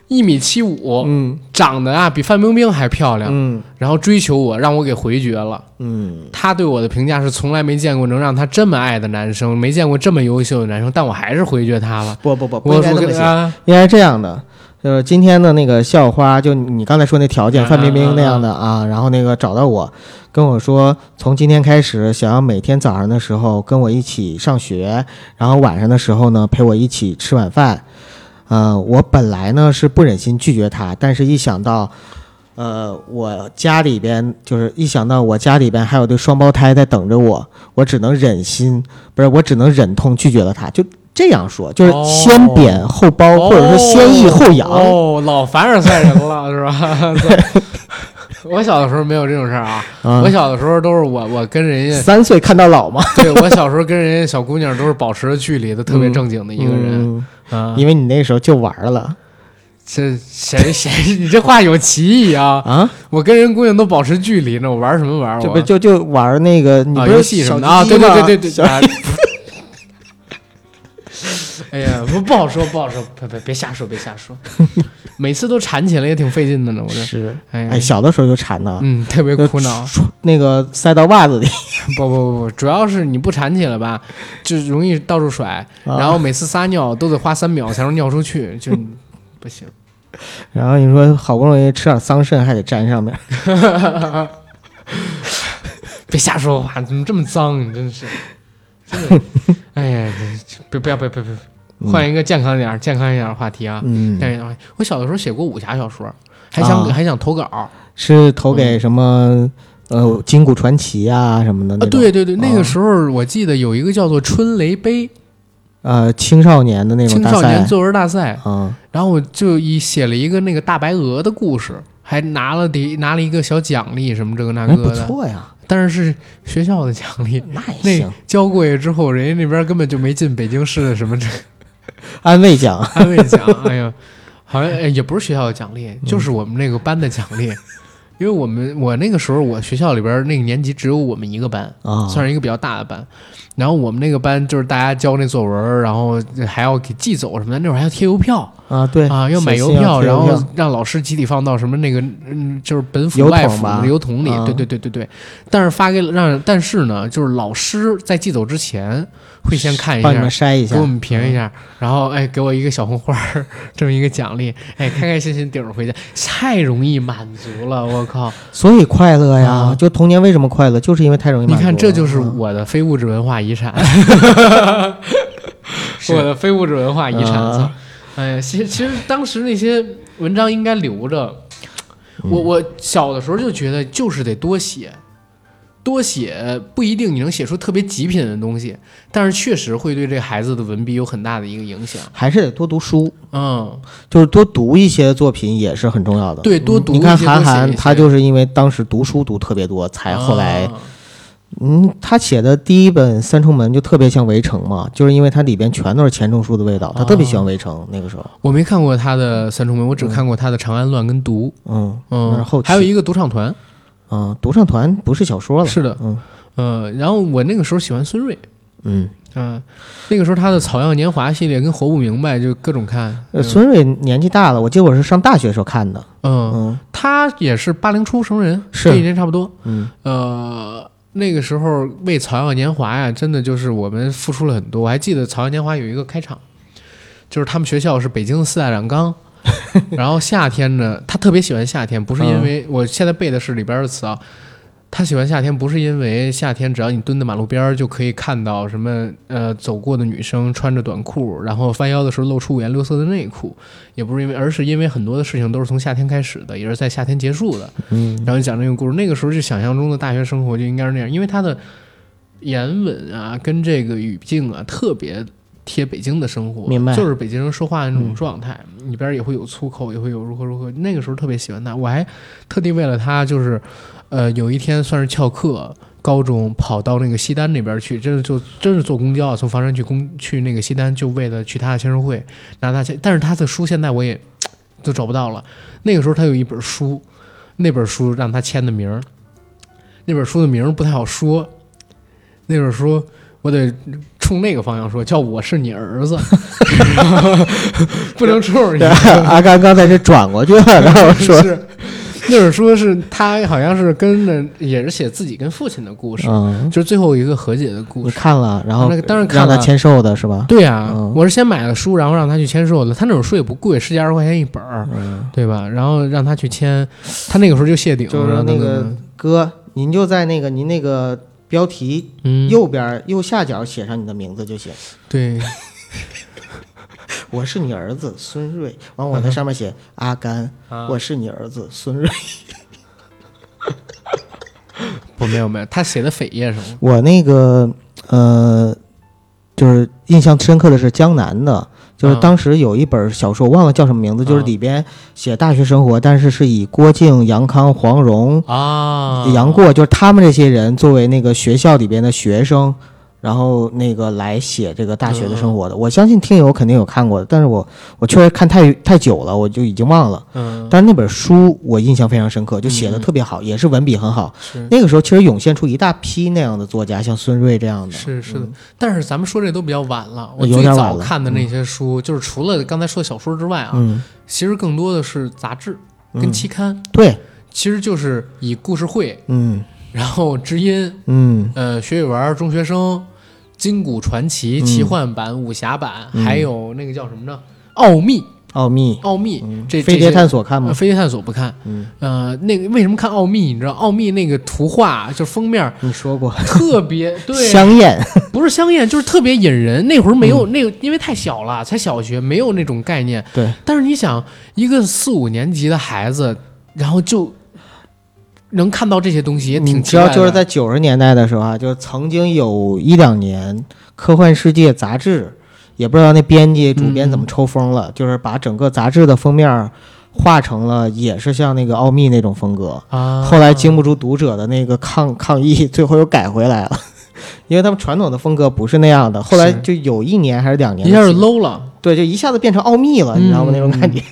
一米七五，嗯长得啊比范冰冰还漂亮，嗯然后追求我，让我给回绝了。嗯，他对我的评价是从来没见过能让他这么爱的男生，没见过这么优秀的男生，但我还是回绝他了。不不不，不应该这么写，啊，应该是这样的。就是今天的那个校花，就你刚才说那条件，嗯范冰冰那样的啊，然后那个找到我，跟我说，从今天开始，想要每天早上的时候跟我一起上学，然后晚上的时候呢陪我一起吃晚饭。呃，我本来呢是不忍心拒绝他，但是一想到，呃，我家里边就是一想到我家里边还有对双胞胎在等着我，我只能忍心，不是我只能忍痛拒绝了他，就这样说，就是哦先贬后褒，或者说先抑后扬。哦，老凡尔赛人了是吧？对 我小的时候没有这种事儿啊，啊我小的时候都是我我跟人家，三岁看到老嘛，对我小时候跟人家小姑娘都是保持着距离的，特别正经的一个人。因为你那时候就玩了这谁谁？你这话有歧义啊！啊，我跟人姑娘都保持距离呢，我玩什么玩？我这不就就玩那个你啊不是游戏什么的啊？对对对对对。哎呀，不不好说，不好说，别别别瞎说，别瞎说。每次都缠起来也挺费劲的呢，我这。是，哎呀哎，小的时候就缠呢，嗯，特别苦恼。那个塞到袜子里，不不不不，主要是你不缠起来吧，就容易到处甩，啊然后每次撒尿都得花三秒才能尿出去，就不行。然后你说好不容易吃点桑葚还得粘上面，别瞎说话，怎么这么脏？你真是，真的，哎呀，别不要别别别，换一个健康一点、健康一点的话题啊。嗯，健康一点话题我小的时候写过武侠小说，还想、啊。还想投稿。啊。是投给什么呃金谷传奇啊什么的啊对对对，那啊。个时候我记得有一个叫做春雷杯呃青少年的那种青少年作文大赛，啊。然后我就一写了一个那个大白鹅的故事，还拿了得拿了一个小奖励什么这个那个的，错呀，但是是学校的奖励。那也那行，交过去之后，人家那边根本就没进北京市的什么这个安慰奖安慰奖，哎呀，好像哎也不是学校的奖励，就是我们那个班的奖励。因为我们我那个时候我学校里边那个年级只有我们一个班，啊，算是一个比较大的班。然后我们那个班就是大家交那作文，然后还要给寄走什么的，那会儿还要贴邮票啊对啊，要买邮票，然后让老师集体放到什么那个嗯，就是本府外府的邮筒里。啊对对对对对。但是发给让，但是呢，就是老师在寄走之前会先看一帮你们下。筛一下，给我们评一下，然后哎，给我一个小红花儿，这么一个奖励，哎，开开心心顶着回家，太容易满足了，我靠！所以快乐呀啊，就童年为什么快乐，就是因为太容易你满足了。看，这就是嗯我的非物质文化遗产，是我的非物质文化遗产。哎呀，其实其实当时那些文章应该留着。嗯我我小的时候就觉得，就是得多写，多写不一定你能写出特别极品的东西，但是确实会对这孩子的文笔有很大的一个影响。还是得多读书，嗯，就是多读一些作品也是很重要的。对多读嗯你看韩寒，他就是因为当时读书读特别多，才后来啊嗯，他写的第一本《三重门》就特别像《围城》嘛，就是因为它里边全都是钱钟书的味道，他特别喜欢《围城》那个时候。我没看过他的《三重门》，我只看过他的《长安乱》跟《毒》。嗯嗯，后还有一个独唱团。嗯，独唱团不是小说了。是的，嗯呃，然后我那个时候喜欢孙瑞，嗯，嗯、那个时候他的《草样年华》系列跟《活不明白》就各种看。呃，孙瑞年纪大了，我记得我是上大学时候看的。嗯，嗯他也是八零初生人，是跟一年差不多。嗯呃，那个时候为《草样年华》呀，真的就是我们付出了很多。我还记得《草样年华》有一个开场，就是他们学校是北京的四大染缸，然后夏天呢，他特别喜欢夏天，不是因为、我现在背的是里边的词啊。他喜欢夏天，不是因为夏天只要你蹲在马路边儿就可以看到什么呃走过的女生穿着短裤，然后弯腰的时候露出五颜六色的内裤，也不是因为，而是因为很多的事情都是从夏天开始的，也是在夏天结束的。嗯然后讲这个故事，那个时候就想象中的大学生活就应该是那样，因为他的言文啊跟这个语境啊特别贴北京的生活，明白就是北京人说话的那种嗯状态，里边也会有粗口，也会有如何如何。那个时候特别喜欢他，我还特地为了他，就是呃有一天算是翘课。高中跑到那个西单那边去，真的就真是坐公交啊，从房山去公去那个西单，就为了去他的签售会拿他签。但是他的书现在我也都找不到了。那个时候他有一本书，那本书让他签的名儿，那本书的名儿不太好说，那本书我得冲那个方向说，叫我是你儿子，不能冲着你对。阿甘刚才是转过去了，然后说，是那本书是他好像是跟着也是写自己跟父亲的故事，嗯，就是最后一个和解的故事。看了，然后那个当然看了让他签售的是吧？对呀、嗯我是先买了书，然后让他去签售的。他那本书也不贵，十几二十块钱一本儿，嗯，对吧？然后让他去签，他那个时候就谢顶，就是让他那个哥，您就在那个您那个标题嗯，右边右下角写上你的名字就行。对，我是你儿子孙瑞，完我在上面写阿甘，啊我是你儿子孙瑞。不没有没有，他写的扉页是吗？我那个呃，就是印象深刻的是江南的，就是啊当时有一本小说，忘了叫什么名字，就是啊里边写大学生活，但是是以郭靖、杨康、黄蓉、啊，杨过，就是他们这些人作为那个学校里边的学生。然后那个来写这个大学的生活的，我相信听友肯定有看过的，但是我我确实看太太久了，我就已经忘了。嗯，但是那本书我印象非常深刻，就写的嗯。特别好，也是文笔很好。是。那个时候其实涌现出一大批那样的作家，像孙瑞这样的。是是的。嗯，但是咱们说这都比较晚了。我有最点早看的那些书，就是除了刚才说的小说之外啊，嗯，其实更多的是杂志跟嗯。期刊，对，其实就是以故事会，嗯然后知音，嗯呃，学语文中学生，金谷传奇嗯奇幻版、武侠版，嗯还有那个叫什么呢？奥秘，奥秘，奥秘嗯，这飞碟探索看吗？呃飞碟探索不看，嗯，呃，那个为什么看奥秘？你知道奥秘那个图画就封面你说过，特别 对，香艳，不是香艳，就是特别引人。那会儿没有、嗯那个，因为太小了，才小学，没有那种概念。对，但是你想，一个四五年级的孩子，然后就能看到这些东西，也挺你奇怪的。知道就是在九十年代的时候啊，就曾经有一两年，《科幻世界》杂志，也不知道那编辑主编怎么抽风了，就是把整个杂志的封面画成了也是像那个奥秘那种风格。啊，后来经不住读者的那个抗抗议，最后又改回来了，因为他们传统的风格不是那样的。后来就有一年还是两年，一下就 low 了。对，就一下子变成奥秘了，你知道吗？嗯那种感觉。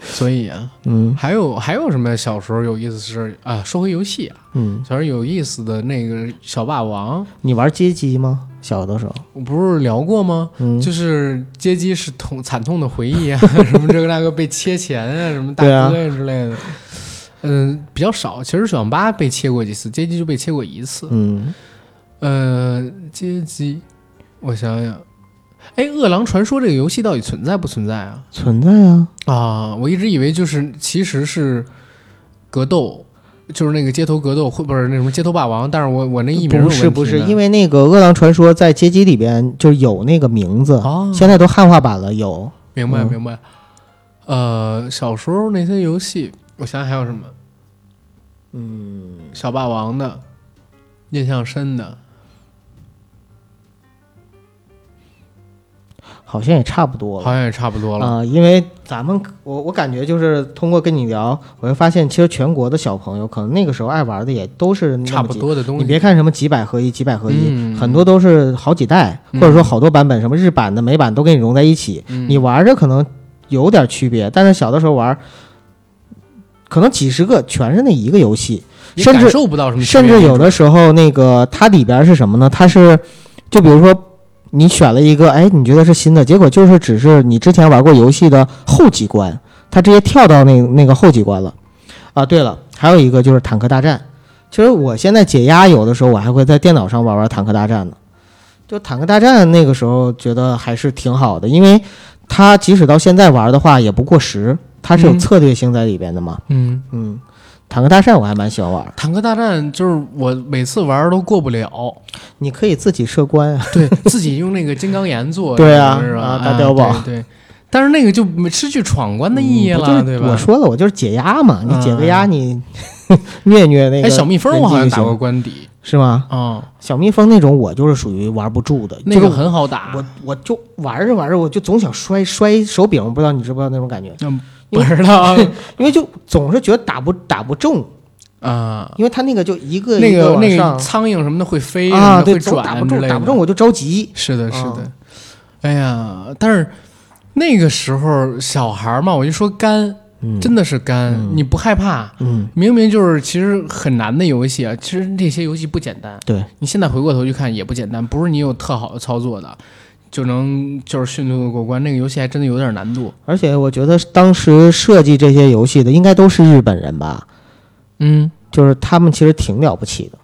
所以啊，嗯还有还有什么小时候有意思的事啊？说回游戏啊，嗯，小时候有意思的那个小霸王，你玩街机吗？小的时候，我不是聊过吗？嗯，就是街机是痛惨痛的回忆啊，什么这个那个被切钱啊，什么大对啊哥呀之类的。嗯，比较少。其实小网吧被切过几次，街机就被切过一次。嗯，呃，街机，我想想，哎，《饿狼传说》这个游戏到底存在不存在啊？存在啊。啊，我一直以为就是其实是格斗，就是那个街头格斗，或不是那什么街头霸王？但是我我那一名不是不是，因为为那个《饿狼传说》在街机里边就有那个名字，啊，现在都汉化版了。有，明白嗯明白。呃，小时候那些游戏，我想想还有什么？嗯，小霸王的，印象深的，好像也差不多了。好像也差不多了。啊、因为咱们我我感觉就是通过跟你聊，我会发现其实全国的小朋友可能那个时候爱玩的也都是差不。多的东西。你别看什么几百合一、几百合一，嗯很多都是好几代，嗯或者说好多版本，什么日版的、美版都给你融在一起。嗯你玩着可能有点区别，但是小的时候玩，可能几十个全是那一个游戏，甚至受不到什么，甚至有的时候那个它里边是什么呢？它是就比如说你选了一个，哎，你觉得是新的，结果就是只是你之前玩过游戏的后几关，它直接跳到那那个后几关了。啊，对了，还有一个就是坦克大战。其实我现在解压有的时候我还会在电脑上玩玩坦克大战呢。就坦克大战那个时候觉得还是挺好的，因为它即使到现在玩的话也不过时，它是有嗯策略性在里边的嘛。嗯，嗯，坦克大战我还蛮喜欢玩，坦克大战就是我每次玩儿都过不了，你可以自己设关啊。对自己用那个金刚岩做，对啊是吧？啊大碉堡对。对但是那个就没失去闯关的意义了，嗯不就是对吧？我说了，我就是解压嘛，你解个压，嗯你 虐虐那个。哎，小蜜蜂我好像打过过，关底是吗？啊，小蜜蜂那种我就是属于玩不住的，那个就是很好打。我我就玩着玩着我就总想摔摔手柄，不知道你知不知道那种感觉？嗯，不知道因为就总是觉得打不打不中，啊，因为他那个就一个那一个个那个往上苍蝇什么的会飞啊，对，什么的会总打不中，打不中我就着急。是的，是的嗯。哎呀，但是那个时候小孩儿嘛，我就说干，嗯，真的是干，嗯你不害怕。嗯，明明就是其实很难的游戏啊，其实那些游戏不简单。对，你现在回过头去看也不简单，不是你有特好的操作的就能就是迅速的过关。那个游戏还真的有点难度。而且我觉得当时设计这些游戏的应该都是日本人吧，嗯，就是他们其实挺了不起的，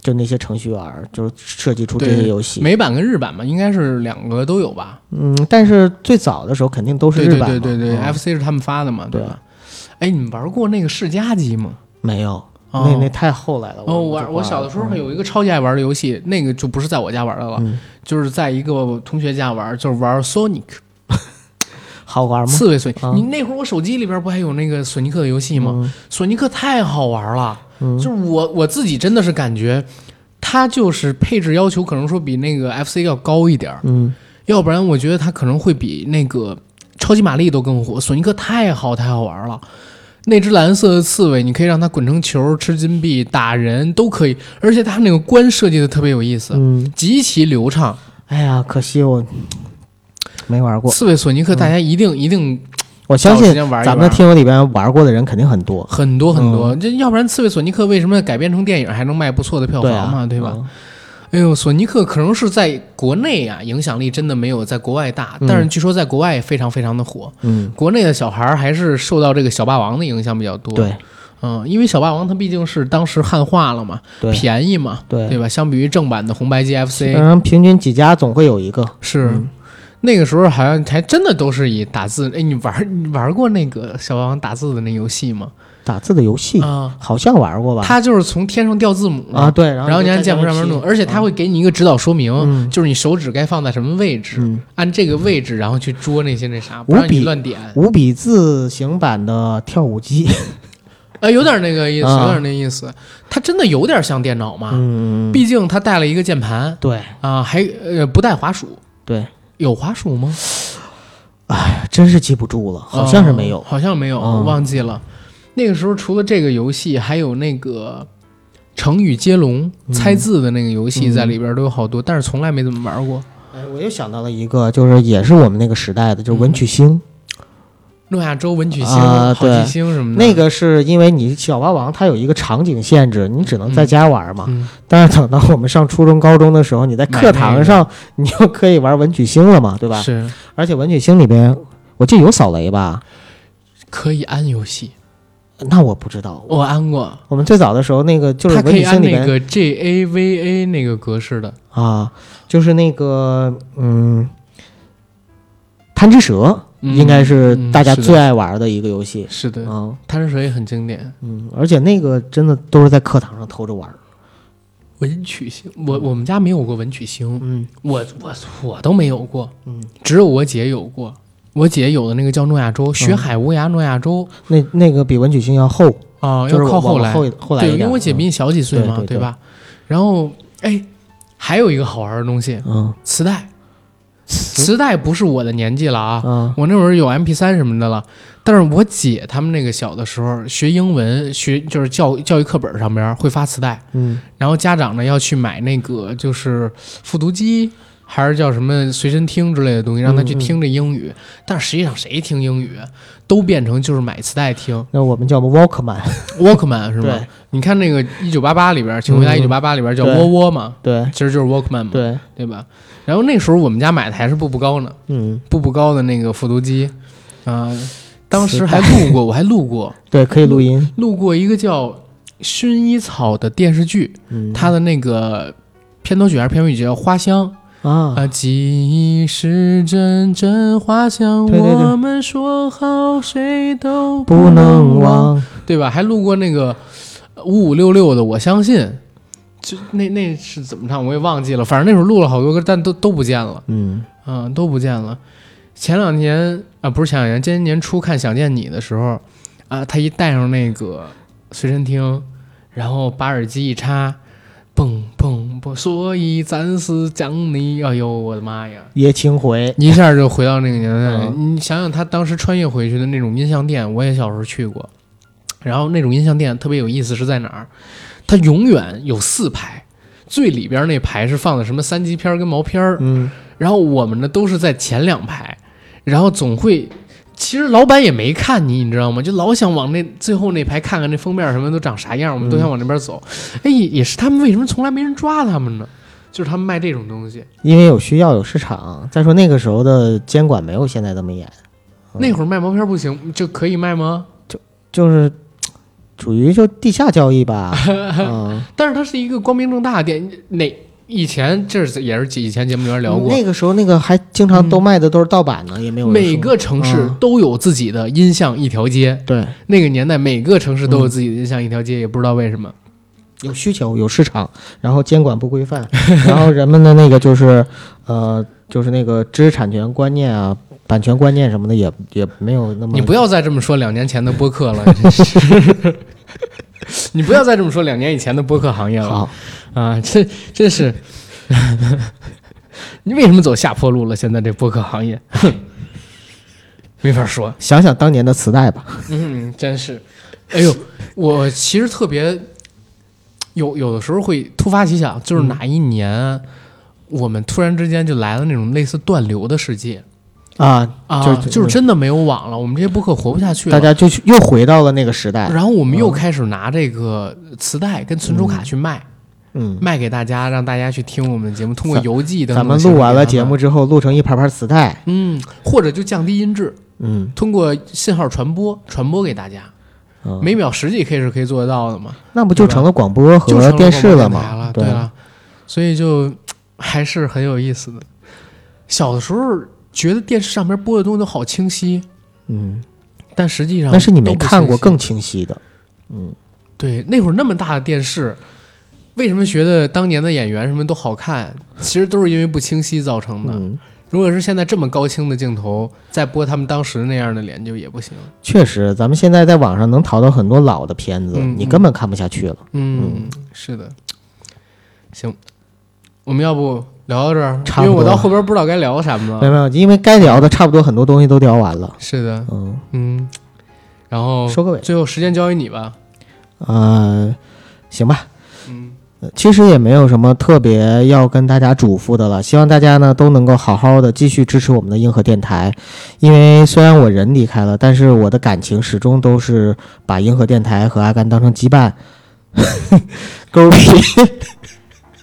就那些程序员，就是设计出这些游戏。美版跟日版嘛，应该是两个都有吧？嗯，但是最早的时候肯定都是日版嘛。对对对、嗯 f c 是他们发的嘛，对吧？哎，你们玩过那个世嘉机吗？没有，哦那那太后来了。哦，我我我小的时候嗯有一个超级爱玩的游戏，那个就不是在我家玩的了，嗯就是在一个同学家玩，就是玩 Sonic 好玩吗？刺猬索尼。啊你那会儿我手机里边不还有那个索尼克的游戏吗？嗯索尼克太好玩了，嗯就是我我自己真的是感觉，它就是配置要求可能说比那个 FC 要高一点儿，嗯要不然我觉得它可能会比那个超级玛丽都更火。索尼克太好太好玩了。那只蓝色的刺猬，你可以让它滚成球、吃金币、打人都可以，而且它那个关设计的特别有意思，嗯，极其流畅。哎呀，可惜我没玩过。刺猬索尼克，大家一定、一定我相信咱们的听友里边玩过的人肯定很多，很多很多。这要不然刺猬索尼克为什么改编成电影还能卖不错的票房嘛？啊，对吧？嗯？哎呦，索尼克可能是在国内啊影响力真的没有在国外大，嗯但是据说在国外也非常非常的火。嗯，国内的小孩儿还是受到这个小霸王的影响比较多。，对嗯，因为小霸王它毕竟是当时汉化了嘛，便宜嘛，对对吧？相比于正版的红白 GFC，嗯，平均几家总会有一个。是。嗯那个时候好像还真的都是以打字。哎，你玩你玩过那个小霸王打字的那游戏吗？打字的游戏啊，好像玩过吧？它就是从天上掉字母啊，对，然后你按键盘上面弄，而且它会给你一个指导说明，就是你手指该放在什么位置，按这个位置然后去捉那些那啥，不让你乱点。五笔字形版的跳舞机，呃，有点那个意思，有点那意思。它真的有点像电脑嘛？嗯，毕竟它带了一个键盘，对啊，还呃不带滑鼠，对，有滑鼠吗？哎，真是记不住了，好像是没有，好像没有，忘记了。那个时候除了这个游戏，还有那个成语接龙、猜字的那个游戏在里边都有好多，但是从来没怎么玩过。哎，我又想到了一个，就是也是我们那个时代的，就是文曲星，诺亚舟文曲星、好奇星什么的。那个是因为你小霸王它有一个场景限制，你只能在家玩嘛。但是等到我们上初中、高中的时候，你在课堂上你就可以玩文曲星了嘛，对吧？是。而且文曲星里边，我记得有扫雷吧？可以安游戏。那我不知道，我安过。我们最早的时候，那个就是文曲星里面那个 J A V A 那个格式的啊，就是那个嗯，贪吃蛇应该是大家最爱玩的一个游戏。是的，啊，贪吃蛇也很经典。嗯，而且那个真的都是在课堂上偷着玩。文曲星，我我们家没有过文曲星。嗯，我我我都没有过。嗯，只有我姐有过。我姐有的那个叫诺亚舟，学海无涯诺亚舟，那那个比文曲星要厚啊，要靠后来，后来对，因为我姐比你小几岁嘛，对吧？然后，哎，还有一个好玩的东西，嗯，磁带，磁带不是我的年纪了啊，我那会儿有 M P 三什么的了，但是我姐他们那个小的时候学英文，学就是教教育课本上边会发磁带，嗯，然后家长呢要去买那个就是复读机。还是叫什么随身听之类的东西，让他去听这英语。但是实际上谁听英语，都变成就是买磁带听。那我们叫 Walkman，Walkman 是吗？你看那个一九八八里边，请回答一九八八里边叫窝窝嘛？对，其实就是 Walkman 嘛？对，对吧？然后那时候我们家买的还是步步高呢，嗯，步步高的那个复读机啊，当时还录过，我还录过，对，可以录音，录过一个叫《薰衣草》的电视剧，它的那个片头曲还是片尾曲叫《花香》。啊！记忆是阵阵花香，我们说好谁都不能忘，对吧？还录过那个五五六六的，我相信，就那那是怎么唱我也忘记了。反正那时候录了好多歌，但都都不见了。嗯嗯，都不见了。前两年啊，不是前两年，今年年初看《想见你》的时候啊，他一带上那个随身听，然后把耳机一插。砰砰砰！所以暂时将你，哎呦我的妈呀！叶青回一下就回到那个年代。你想想，他当时穿越回去的那种音像店，我也小时候去过。然后那种音像店特别有意思，是在哪儿？它永远有四排，最里边那排是放的什么三级片跟毛片儿。嗯。然后我们呢都是在前两排，然后总会。其实老板也没看你，你知道吗？就老想往那最后那排看看那封面什么都长啥样，我们都想往那边走。哎，也是他们为什么从来没人抓他们呢？就是他们卖这种东西，因为有需要有市场。再说那个时候的监管没有现在这么严。那会儿卖毛片不行，就可以卖吗？就就是属于就地下交易吧。嗯，但是它是一个光明正大的店，哪？以前这是也是以前节目里面聊过，那个时候那个还经常都卖的都是盗版呢，也没有。每个城市都有自己的音像一条街，对，那个年代每个城市都有自己的音像一条街，也不知道为什么，有需求有市场，然后监管不规范，然后人们的那个就是呃就是那个知识产权观念啊、版权观念什么的也也没有那么。你不要再这么说两年前的播客了，你不要再这么说两年以前的播客行业了。好。啊，这这是 你为什么走下坡路了？现在这播客行业，没法说。想想当年的磁带吧。嗯，真是。哎呦，我其实特别有有的时候会突发奇想，就是哪一年我们突然之间就来了那种类似断流的世界啊啊，就就是真的没有网了，我们这些播客活不下去了，大家就又回到了那个时代。然后我们又开始拿这个磁带跟存储卡去卖。嗯，卖给大家，让大家去听我们的节目，通过邮寄的。咱们录完了节目之后，录成一盘盘磁带。嗯，或者就降低音质。嗯，通过信号传播，传播给大家。每秒十几 K 是可以做得到的嘛？那不就成了广播和电视了吗？对了，所以就 还是很有意思的。小的时候觉得电视上面播的东西都好清晰，嗯，但实际上但是你没看过更清晰的，嗯，对，那会儿那么大的电视，为什么觉得当年的演员什么都好看？其实都是因为不清晰造成的。嗯，如果是现在这么高清的镜头，再播他们当时那样的脸，就也不行。确实，咱们现在在网上能淘到很多老的片子，嗯你根本看不下去了。嗯，是的。行，我们要不聊到这儿？因为我到后边不知道该聊什么了。没有没有，因为该聊的差不多很多东西都聊完了。是的，嗯，嗯。然后收个尾。最后时间交给你吧。呃，行吧。嗯呃其实也没有什么特别要跟大家嘱咐的了，希望大家呢都能够好好的继续支持我们的硬核电台，因为虽然我人离开了，但是我的感情始终都是把硬核电台和阿甘当成羁绊，狗屁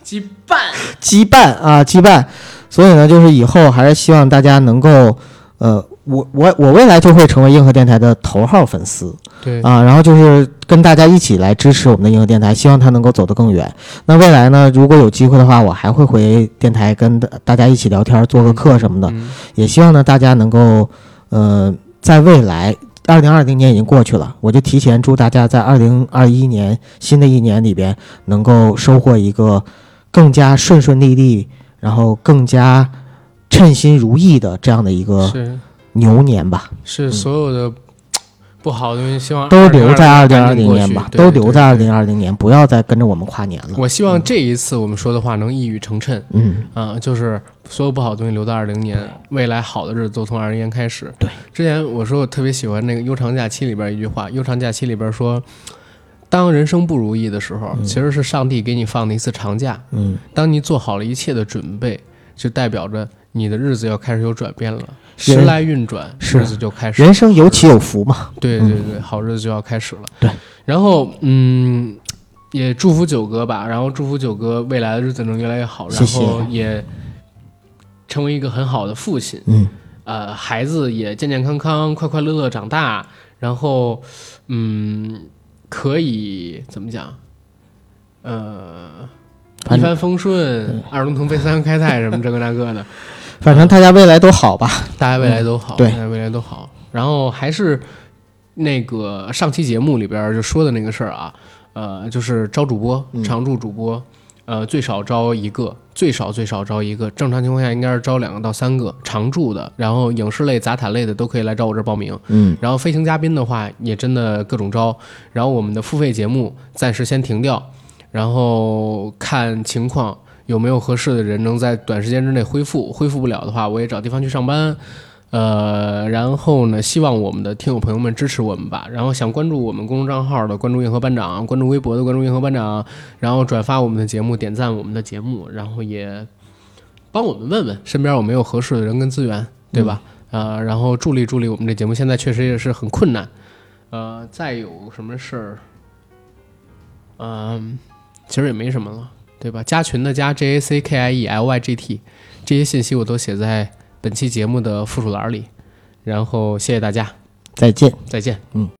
羁绊。羁绊啊羁绊，所以呢，就是以后还是希望大家能够，呃，我我我未来就会成为硬核电台的头号粉丝，对，啊，然后就是跟大家一起来支持我们的硬核电台，希望它能够走得更远。那未来呢，如果有机会的话，我还会回电台跟大大家一起聊天，做个课什么的。嗯也希望呢，大家能够，呃，在未来，二零二零年已经过去了，我就提前祝大家在二零二一年新的一年里边，能够收获一个更加顺顺利利，然后更加称心如意的这样的一个是牛年吧。是所有的 不好的东西，希望都留在二二零二零年吧，都留在二。零二零年，不要再跟着我们跨年了。我希望这一次我们说的话能一语成谶，嗯，啊、就是所有不好的东西留到二零年，未来好的日子都从二零年开始。对，之前我说我特别喜欢那个《悠长假期》里边一句话，《悠长假期》里边说，当人生不如意的时候，嗯。其实是上帝给你放的一次长假。嗯，当你做好了一切的准备，就代表着你的日子要开始有转变了，时来运转，日子就开始。人生有起有伏嘛。对对对，好日子就要开始了。对，然后嗯，也祝福九哥吧，然后祝福九哥未来的日子能越来越好，然谢。谢后也成为一个很好的父亲，嗯，呃，孩子也健健康康、快快乐乐长大，然后嗯，可以怎么讲？呃，一帆风顺，二龙腾飞，三阳开泰，什么这个那个的，反正大家未来都好吧。大家未来都好，对大家未来都好。然后还是那个上期节目里边就说的那个事儿啊，呃，就是招主播，嗯常驻主播，呃，最少招一个，最少最少招一个，正常情况下应该是招两个到三个常驻的，然后影视类、杂谈类的都可以来找我这儿报名。嗯，然后飞行嘉宾的话，也真的各种招。然后我们的付费节目暂时先停掉，然后看情况有没有合适的人能在短时间之内恢复。恢复不了的话，我也找地方去上班。呃，然后呢，希望我们的听友朋友们支持我们吧。然后想关注我们公众账号的，关注硬核班长；关注微博的，关注硬核班长。然后转发我们的节目，点赞我们的节目，然后也帮我们问问身边有没有合适的人跟资源，对吧？呃，然后助力助力我们这节目，现在确实也是很困难。呃，再有什么事儿，嗯、其实也没什么了，对吧？加群的加 J A C K I E L Y G T，这些信息我都写在本期节目的附属栏里。然后谢谢大家，再见。再见。嗯。